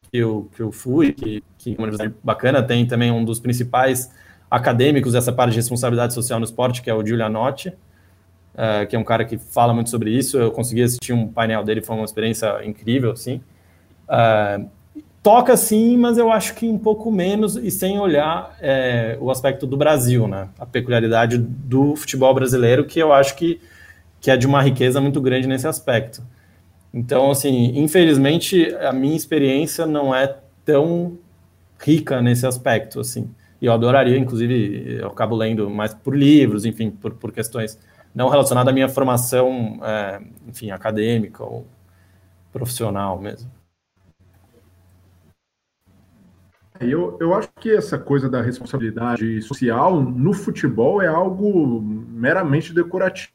que eu, que eu fui, que, que é uma universidade bacana, tem também um dos principais acadêmicos dessa parte de responsabilidade social no esporte, que é o Giulianotti, uh, que é um cara que fala muito sobre isso. Eu consegui assistir um painel dele, foi uma experiência incrível, assim. Uh, toca sim, mas eu acho que um pouco menos e sem olhar é, o aspecto do Brasil, né? A peculiaridade do futebol brasileiro, que eu acho que, que é de uma riqueza muito grande nesse aspecto. Então, assim, infelizmente, a minha experiência não é tão rica nesse aspecto, assim. E eu adoraria, inclusive, eu acabo lendo mais por livros, enfim, por, por questões não relacionada à minha formação, é, enfim, acadêmica ou profissional mesmo. Eu, eu acho que essa coisa da responsabilidade social no futebol é algo meramente decorativo.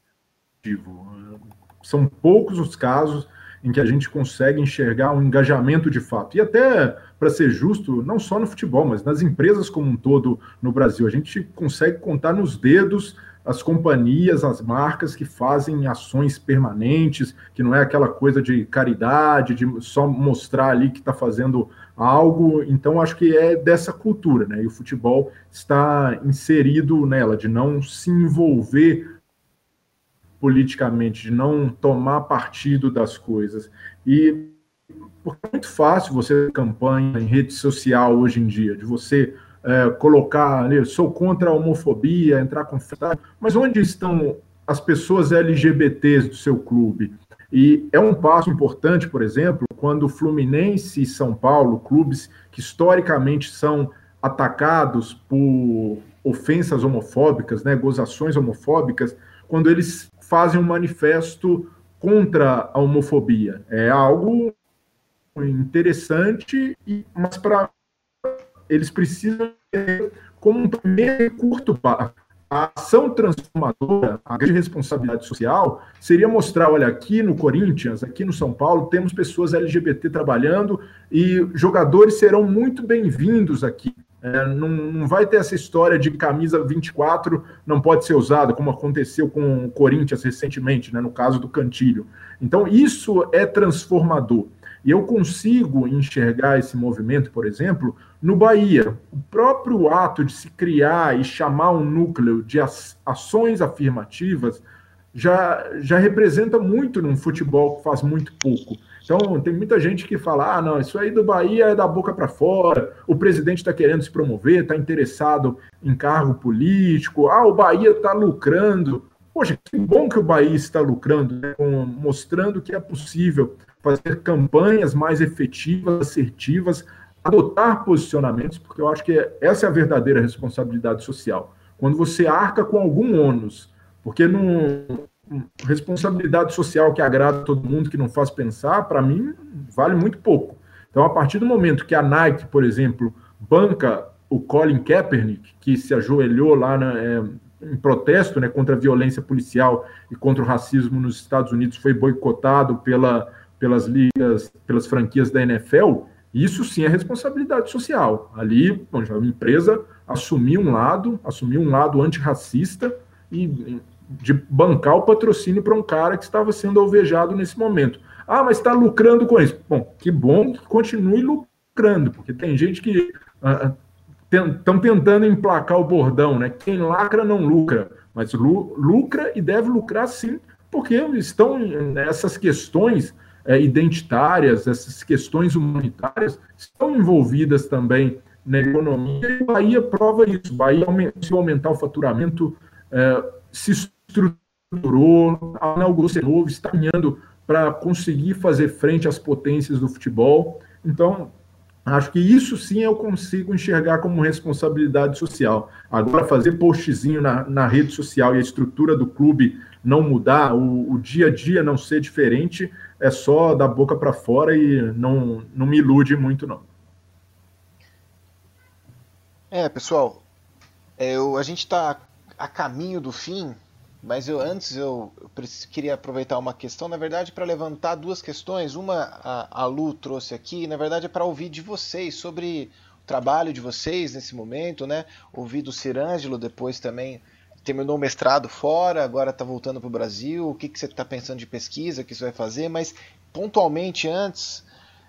São poucos os casos em que a gente consegue enxergar um engajamento de fato. E até, para ser justo, não só no futebol, mas nas empresas como um todo no Brasil, a gente consegue contar nos dedos as companhias, as marcas que fazem ações permanentes, que não é aquela coisa de caridade, de só mostrar ali que está fazendo algo. Então, acho que é dessa cultura, né? E o futebol está inserido nela, de não se envolver politicamente, de não tomar partido das coisas. E porque é muito fácil você campanha em rede social hoje em dia, de você é, colocar ali, sou contra a homofobia, entrar com. Mas onde estão as pessoas LGBTs do seu clube? E é um passo importante, por exemplo, quando Fluminense e São Paulo, clubes que historicamente são atacados por ofensas homofóbicas, né, gozações homofóbicas, quando eles fazem um manifesto contra a homofobia. É algo interessante, mas para eles precisam ter como um primeiro curto prazo. A ação transformadora, a grande responsabilidade social, seria mostrar: olha, aqui no Corinthians, aqui no São Paulo, temos pessoas LGBT trabalhando e jogadores serão muito bem-vindos aqui. É, não, não, vai ter essa história de camisa 24 não pode ser usada, como aconteceu com o Corinthians recentemente, né, no caso do Cantilho. Então, isso é transformador. E eu consigo enxergar esse movimento, por exemplo, no Bahia. O próprio ato de se criar e chamar um núcleo de ações afirmativas já, já representa muito num futebol que faz muito pouco. Então, tem muita gente que fala: ah, não, isso aí do Bahia é da boca para fora, o presidente está querendo se promover, está interessado em cargo político, ah, o Bahia está lucrando. Poxa, que bom que o Bahia está lucrando, né? mostrando que é possível fazer campanhas mais efetivas, assertivas, adotar posicionamentos, porque eu acho que essa é a verdadeira responsabilidade social. Quando você arca com algum ônus, porque não responsabilidade social que agrada todo mundo, que não faz pensar, para mim vale muito pouco. Então, a partir do momento que a Nike, por exemplo, banca o Colin Kaepernick, que se ajoelhou lá na, é, em protesto né, contra a violência policial e contra o racismo nos Estados Unidos, foi boicotado pela pelas ligas, pelas franquias da NFL, isso sim é responsabilidade social. Ali, a empresa assumiu um lado, assumiu um lado antirracista e de bancar o patrocínio para um cara que estava sendo alvejado nesse momento. Ah, mas está lucrando com isso. Bom, que bom que continue lucrando, porque tem gente que estão uh, tentando emplacar o bordão, né? Quem lacra não lucra, mas lu lucra e deve lucrar sim, porque estão nessas questões é, identitárias, essas questões humanitárias estão envolvidas também na economia e Bahia prova isso. Bahia, se aumentar o faturamento, é, se estruturou, inaugurou novo, está caminhando para conseguir fazer frente às potências do futebol. Então, acho que isso sim eu consigo enxergar como responsabilidade social. Agora, fazer postzinho na, na rede social e a estrutura do clube não mudar, o, o dia a dia não ser diferente, é só da boca para fora e não, não me ilude muito, não. É, pessoal, é, eu, a gente está a caminho do fim, mas eu antes eu, queria aproveitar uma questão, na verdade, para levantar duas questões. Uma a, a Lu trouxe aqui, na verdade, é para ouvir de vocês sobre o trabalho de vocês nesse momento, né? Ouvir do Cirângelo depois também terminou o mestrado fora, agora está voltando para o Brasil, o que, que você está pensando de pesquisa, o que você vai fazer, mas pontualmente antes,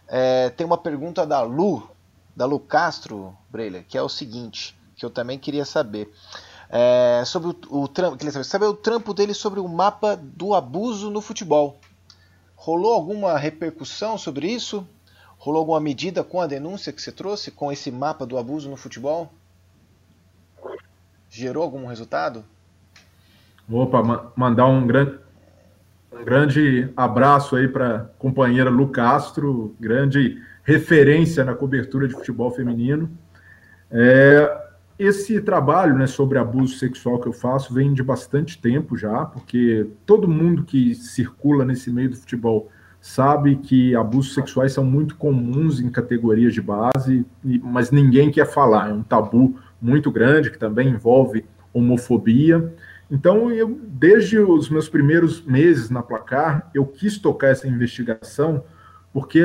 é, tem uma pergunta da Lu, da Lu Castro, Breler, que é o seguinte, que eu também queria saber. É, sobre o, o trampo, queria saber, saber o trampo dele sobre o mapa do abuso no futebol. Rolou alguma repercussão sobre isso? Rolou alguma medida com a denúncia que você trouxe, com esse mapa do abuso no futebol? gerou algum resultado? Opa, ma mandar um grande, um grande abraço aí para a companheira Lu Castro, grande referência na cobertura de futebol feminino. É, esse trabalho né, sobre abuso sexual que eu faço vem de bastante tempo já, porque todo mundo que circula nesse meio do futebol sabe que abusos sexuais são muito comuns em categorias de base, mas ninguém quer falar, é um tabu muito grande, que também envolve homofobia. Então, eu, desde os meus primeiros meses na Placar, eu quis tocar essa investigação, porque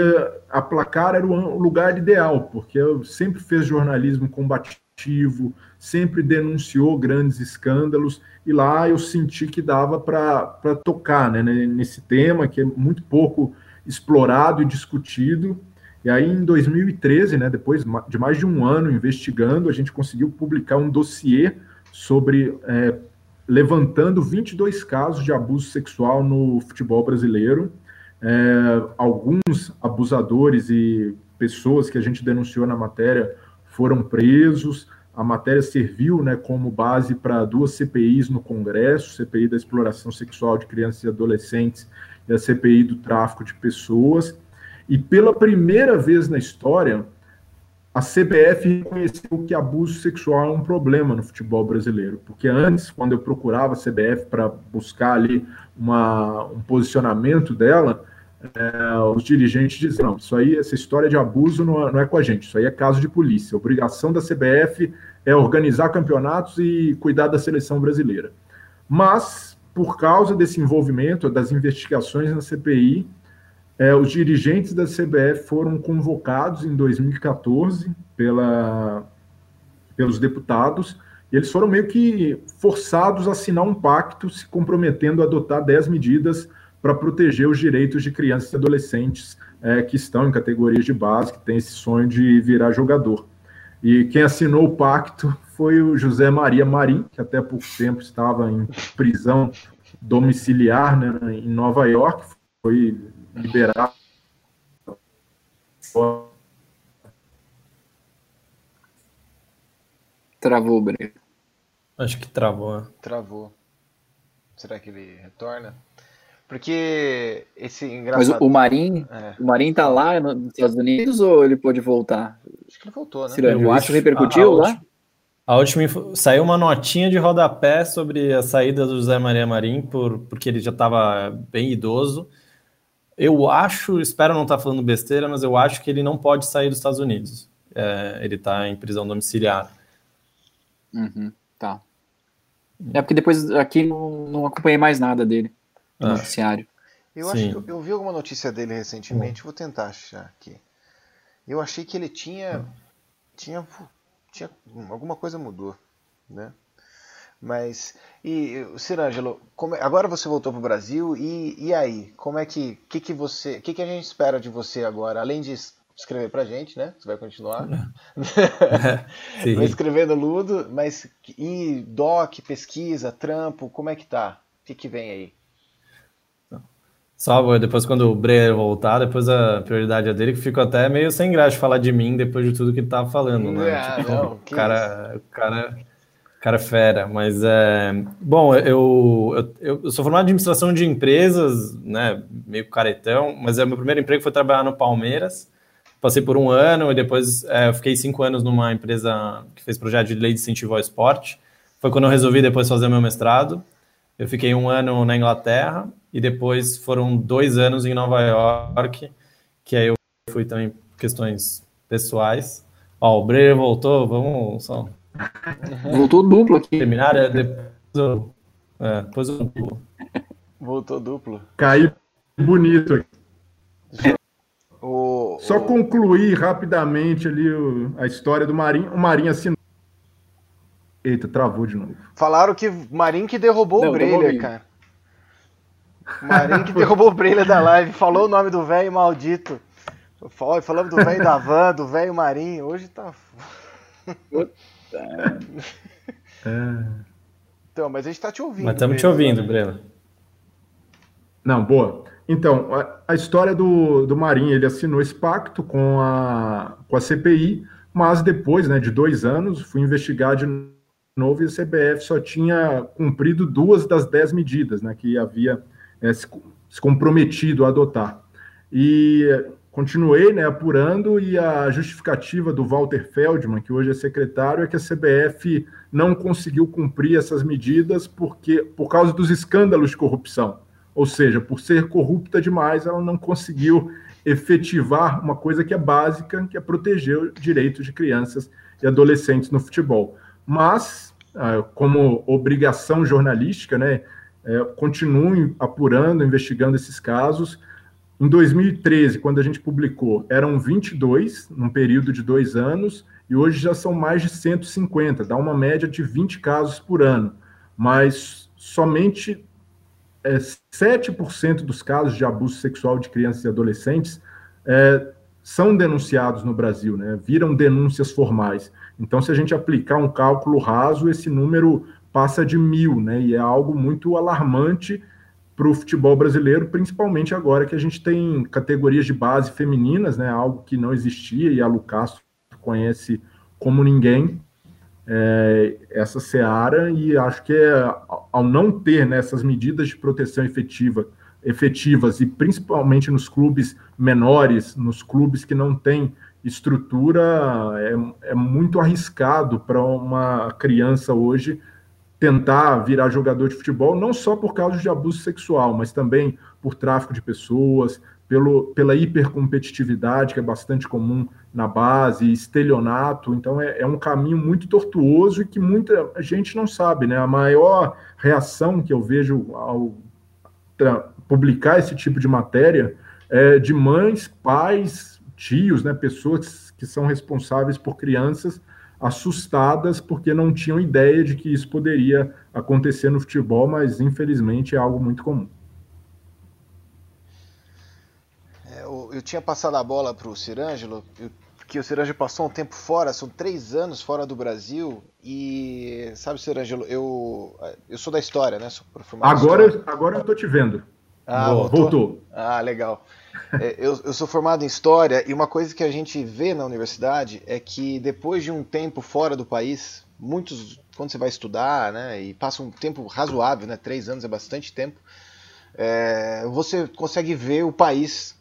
a Placar era o lugar ideal, porque eu sempre fez jornalismo combativo, sempre denunciou grandes escândalos, e lá eu senti que dava para tocar né, nesse tema, que é muito pouco explorado e discutido, e aí, em 2013, né, depois de mais de um ano investigando, a gente conseguiu publicar um dossiê sobre é, levantando 22 casos de abuso sexual no futebol brasileiro. É, alguns abusadores e pessoas que a gente denunciou na matéria foram presos. A matéria serviu né, como base para duas CPIs no Congresso: CPI da exploração sexual de crianças e adolescentes e a CPI do tráfico de pessoas. E pela primeira vez na história, a CBF reconheceu que abuso sexual é um problema no futebol brasileiro. Porque antes, quando eu procurava a CBF para buscar ali uma, um posicionamento dela, é, os dirigentes diziam: não, isso aí, essa história de abuso não é, não é com a gente, isso aí é caso de polícia. A obrigação da CBF é organizar campeonatos e cuidar da seleção brasileira. Mas, por causa desse envolvimento, das investigações na CPI, é, os dirigentes da CBF foram convocados em 2014 pela, pelos deputados e eles foram meio que forçados a assinar um pacto se comprometendo a adotar 10 medidas para proteger os direitos de crianças e adolescentes é, que estão em categorias de base, que têm esse sonho de virar jogador. E quem assinou o pacto foi o José Maria Marim, que até pouco tempo estava em prisão domiciliar né, em Nova York, foi liberar. Travou, Breno. Acho que travou. Né? Travou. Será que ele retorna? Porque esse engraçado. Mas o Marim, é. o Marim tá lá nos Estados Unidos ou ele pode voltar? Acho que ele voltou, né? Eu acho que repercutiu a, a lá. a última saiu uma notinha de rodapé sobre a saída do José Maria Marim por, porque ele já estava bem idoso eu acho, espero não estar tá falando besteira, mas eu acho que ele não pode sair dos Estados Unidos. É, ele está em prisão domiciliar. Uhum, tá. É porque depois aqui não, não acompanhei mais nada dele no ah. noticiário. Eu Sim. acho que eu, eu, vi alguma notícia dele recentemente, vou tentar achar aqui. Eu achei que ele tinha tinha tinha alguma coisa mudou, né? Mas, e, Cirângelo, como, agora você voltou para o Brasil, e, e aí? Como é que, que, que você, que, que a gente espera de você agora? Além de escrever pra gente, né? Você vai continuar. É, vai escrevendo Ludo, mas e doc, pesquisa, trampo, como é que tá? O que, que vem aí? Só depois quando o Breyer voltar, depois a prioridade é dele, que fico até meio sem graça de falar de mim depois de tudo que ele tava falando, né? Ah, tipo, não, cara, o cara, cara fera, mas é bom. Eu, eu, eu, sou formado em administração de empresas, né? Meio caretão, mas é meu primeiro emprego foi trabalhar no Palmeiras. Passei por um ano e depois é, eu fiquei cinco anos numa empresa que fez projeto de lei de incentivo ao esporte. Foi quando eu resolvi depois fazer meu mestrado. Eu fiquei um ano na Inglaterra e depois foram dois anos em Nova York, que aí eu fui também questões pessoais. Ó, o Breyer voltou, vamos só. Voltou duplo aqui. Terminar, é, depois eu, é, depois eu Voltou duplo. Caiu bonito aqui. O, Só o... concluir rapidamente ali o, a história do Marinho. O Marinho assinou. Eita, travou de novo. Falaram que o Marinho que derrubou Não, o Breiler, cara. O Marinho que derrubou o Breiler da live. Falou o nome do velho maldito. Falamos do velho da van, do velho Marinho. Hoje tá. é. Então, mas a gente tá te ouvindo. Mas estamos te ouvindo, Breno. Não, boa. Então, a, a, história do, do Marinho, ele assinou esse pacto com a, com a CPI, mas depois né, de dois anos, fui investigar de novo e a CBF só tinha cumprido duas das dez medidas né, que havia é, se, se, comprometido a adotar. E continuei né, apurando e a justificativa do Walter Feldman, que hoje é secretário, é que a CBF não conseguiu cumprir essas medidas porque por causa dos escândalos de corrupção. Ou seja, por ser corrupta demais, ela não conseguiu efetivar uma coisa que é básica, que é proteger os direitos de crianças e adolescentes no futebol. Mas, ah, como obrigação jornalística, né, é, continuem apurando, investigando esses casos. Em 2013, quando a gente publicou, eram 22, num período de dois anos, e hoje já são mais de 150, dá uma média de 20 casos por ano. Mas somente é, 7% dos casos de abuso sexual de crianças e adolescentes é, são denunciados no Brasil, né? viram denúncias formais. Então, se a gente aplicar um cálculo raso, esse número passa de mil, né? E é algo muito alarmante para o futebol brasileiro, principalmente agora que a gente tem categorias de base femininas, né? Algo que não existia e a Lucas conhece como ninguém é, essa seara e acho que é, ao não ter né, medidas de proteção efetiva, efetivas e principalmente nos clubes menores, nos clubes que não têm estrutura, é, é muito arriscado para uma criança hoje tentar virar jogador de futebol, não só por causa de abuso sexual, mas também por tráfico de pessoas, pelo, pela hipercompetitividade, que é bastante comum na base, estelionato. Então, é, é, um caminho muito tortuoso e que muita gente não sabe. Né? A maior reação que eu vejo ao publicar esse tipo de matéria é de mães, pais, tios, né? pessoas que são responsáveis por crianças assustadas porque não tinham ideia de que isso poderia acontecer no futebol, mas infelizmente é algo muito comum. É, eu, eu, tinha passado a bola para o Cirângelo, que o Cirângelo passou um tempo fora, são três anos fora do Brasil, e sabe, Cirângelo, eu, eu sou da história, né? agora, eu, agora eu tô te vendo. Ah, voltou? voltou. Ah, legal. É, eu, eu, sou formado em História e uma coisa que a gente vê na universidade é que depois de um tempo fora do país, muitos, quando você vai estudar, né, e passa um tempo razoável, né, três anos é bastante tempo, é, você consegue ver o país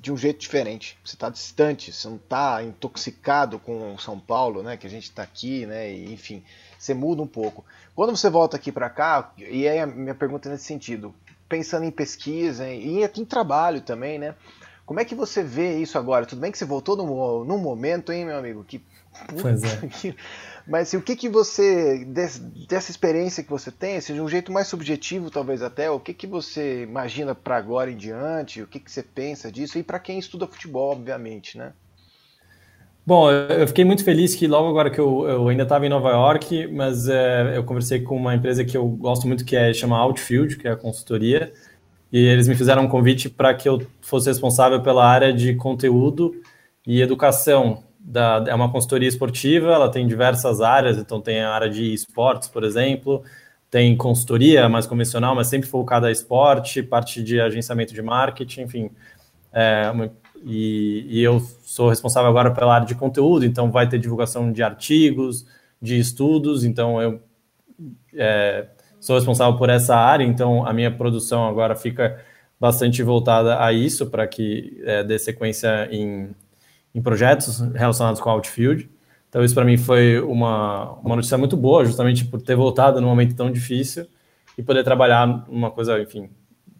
de um jeito diferente. Você está distante, você não está intoxicado com São Paulo, né, que a gente está aqui, né, e, enfim, você muda um pouco. Quando você volta aqui para cá, e aí a minha pergunta é nesse sentido, pensando em pesquisa e em trabalho também, né? Como é que você vê isso agora? Tudo bem que você voltou num, num momento, hein, meu amigo? Que, pois é. Mas assim, o que, que você, dessa experiência que você tem, assim, de um jeito mais subjetivo talvez até, o que, que você imagina para agora em diante? O que, que você pensa disso? E para quem estuda futebol, obviamente, né? Bom, eu fiquei muito feliz que logo agora que eu, eu ainda estava em Nova York, mas é, eu conversei com uma empresa que eu gosto muito que é chama Outfield, que é a consultoria, e eles me fizeram um convite para que eu fosse responsável pela área de conteúdo e educação. Da, é uma consultoria esportiva, ela tem diversas áreas, então tem a área de esportes, por exemplo, tem consultoria mais convencional, mas sempre focada a esporte, parte de agenciamento de marketing, enfim. É, uma, e, e, eu sou responsável agora pela área de conteúdo, então vai ter divulgação de artigos, de estudos, então eu é, sou responsável por essa área, então a minha produção agora fica bastante voltada a isso, para que é, dê sequência em, em projetos relacionados com Outfield. Então, isso para mim foi uma, uma notícia muito boa, justamente por ter voltado num momento tão difícil e poder trabalhar uma coisa, enfim,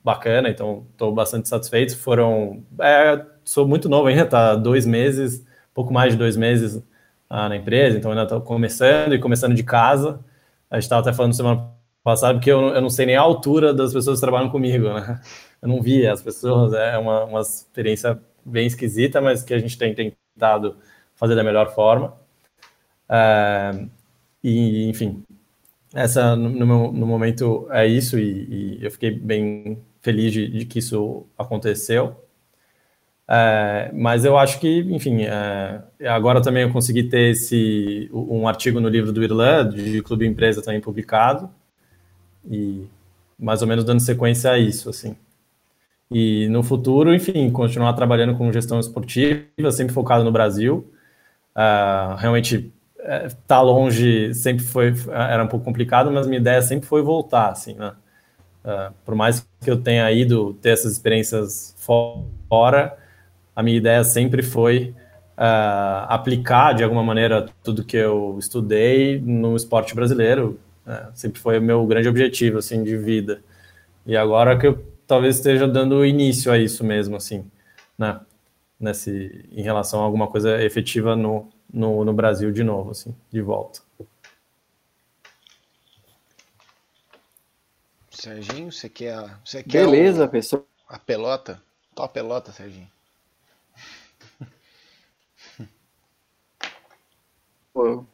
bacana. Então, estou bastante satisfeito. Foram. É, sou muito novo ainda, tá dois meses, pouco mais de dois meses ah, na empresa, então ainda estou começando e começando de casa. A gente estava até falando semana passada, porque eu, eu não sei nem a altura das pessoas que trabalham comigo, né? Eu não vi as pessoas, é uma, uma experiência bem esquisita, mas que a gente tem tentado fazer da melhor forma. É, e, enfim, essa no, no, no, momento é isso, e, e, eu fiquei bem feliz de, de que isso aconteceu. É, mas eu acho que, enfim, é, agora também eu consegui ter esse um artigo no livro do Irlan, de Clube Empresa também publicado, e mais ou menos dando sequência a isso, assim. E no futuro, enfim, continuar trabalhando com gestão esportiva, sempre focado no Brasil. Uh, realmente é, tá longe sempre foi era um pouco complicado, mas minha ideia sempre foi voltar, assim, né? Uh, por mais que eu tenha ido ter essas experiências fora, a minha ideia sempre foi uh, aplicar de alguma maneira tudo que eu estudei no esporte brasileiro. Uh, sempre foi o meu grande objetivo, assim, de vida. E agora que eu talvez esteja dando início a isso mesmo, assim, né? Nesse, em relação a alguma coisa efetiva no, no, no Brasil de novo, assim, de volta. Serginho, você quer, você quer Beleza, o, pessoal. A pelota? Tó a pelota, Serginho. Pô,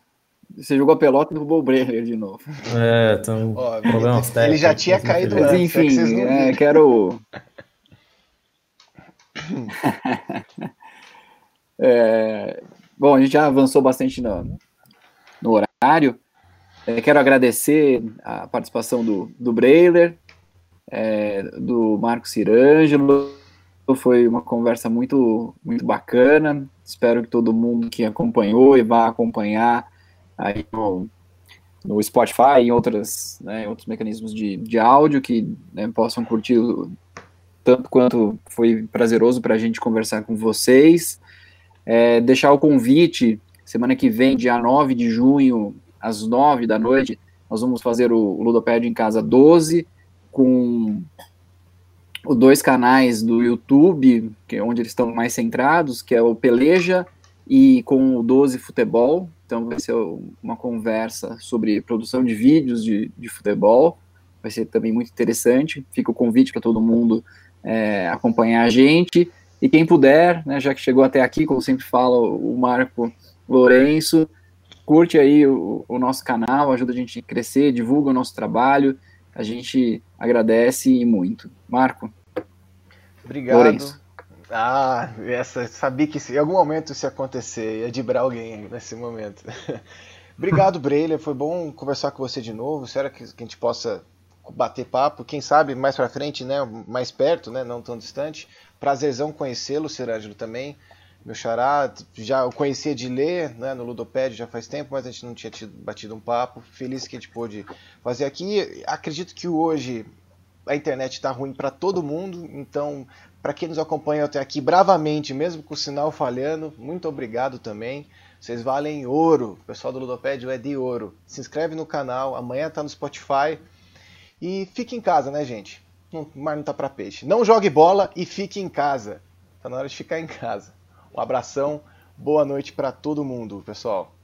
você jogou a pelota e derrubou o Brenner de novo. É, então. Ó, problemas ele, ele já tinha caído Mas, antes, enfim, é, quero. é, Bom, a gente já avançou bastante no, no horário. É, quero agradecer a participação do, do Breiler, é, do Marco Cirângelo. Foi uma conversa muito, muito bacana. Espero que todo mundo que acompanhou e vá acompanhar aí no, no Spotify e outras, né, outros mecanismos de, de áudio que né, possam curtir tanto quanto foi prazeroso para a gente conversar com vocês. É, deixar o convite, semana que vem, dia 9 de junho, às 9 da noite, nós vamos fazer o Ludopédio em Casa 12, com dois canais do YouTube, que é onde eles estão mais centrados, que é o Peleja e com o 12 Futebol. Então vai ser uma conversa sobre produção de vídeos de, de futebol. Vai ser também muito interessante. Fica o convite para todo mundo é, acompanhar a gente. E quem puder, né, já que chegou até aqui, como sempre fala o Marco Lourenço, curte aí o, o, nosso canal, ajuda a gente a crescer, divulga o nosso trabalho, a gente agradece e muito. Marco. Obrigado. Lourenço. Ah, essa, sabia que em algum momento isso ia acontecer, ia dibrar alguém nesse momento. Obrigado, Breiler, foi bom conversar com você de novo, espero que, que a gente possa bater papo, quem sabe mais para frente, né, mais perto, né, não tão distante. Prazerzão conhecê-lo, Serângelo, também. Meu xará, já o conhecia de ler né, no Ludopédio já faz tempo, mas a gente não tinha tido, batido um papo. Feliz que a gente pôde fazer aqui. Acredito que hoje a internet está ruim para todo mundo, então, para quem nos acompanha até aqui bravamente, mesmo com o sinal falhando, muito obrigado também. Vocês valem ouro. O pessoal do Ludopédio é de ouro. Se inscreve no canal, amanhã está no Spotify. E fique em casa, né, gente? Não, mar não tá para peixe. Não jogue bola e fique em casa. Tá na hora de ficar em casa. Um abração, boa noite para todo mundo, pessoal.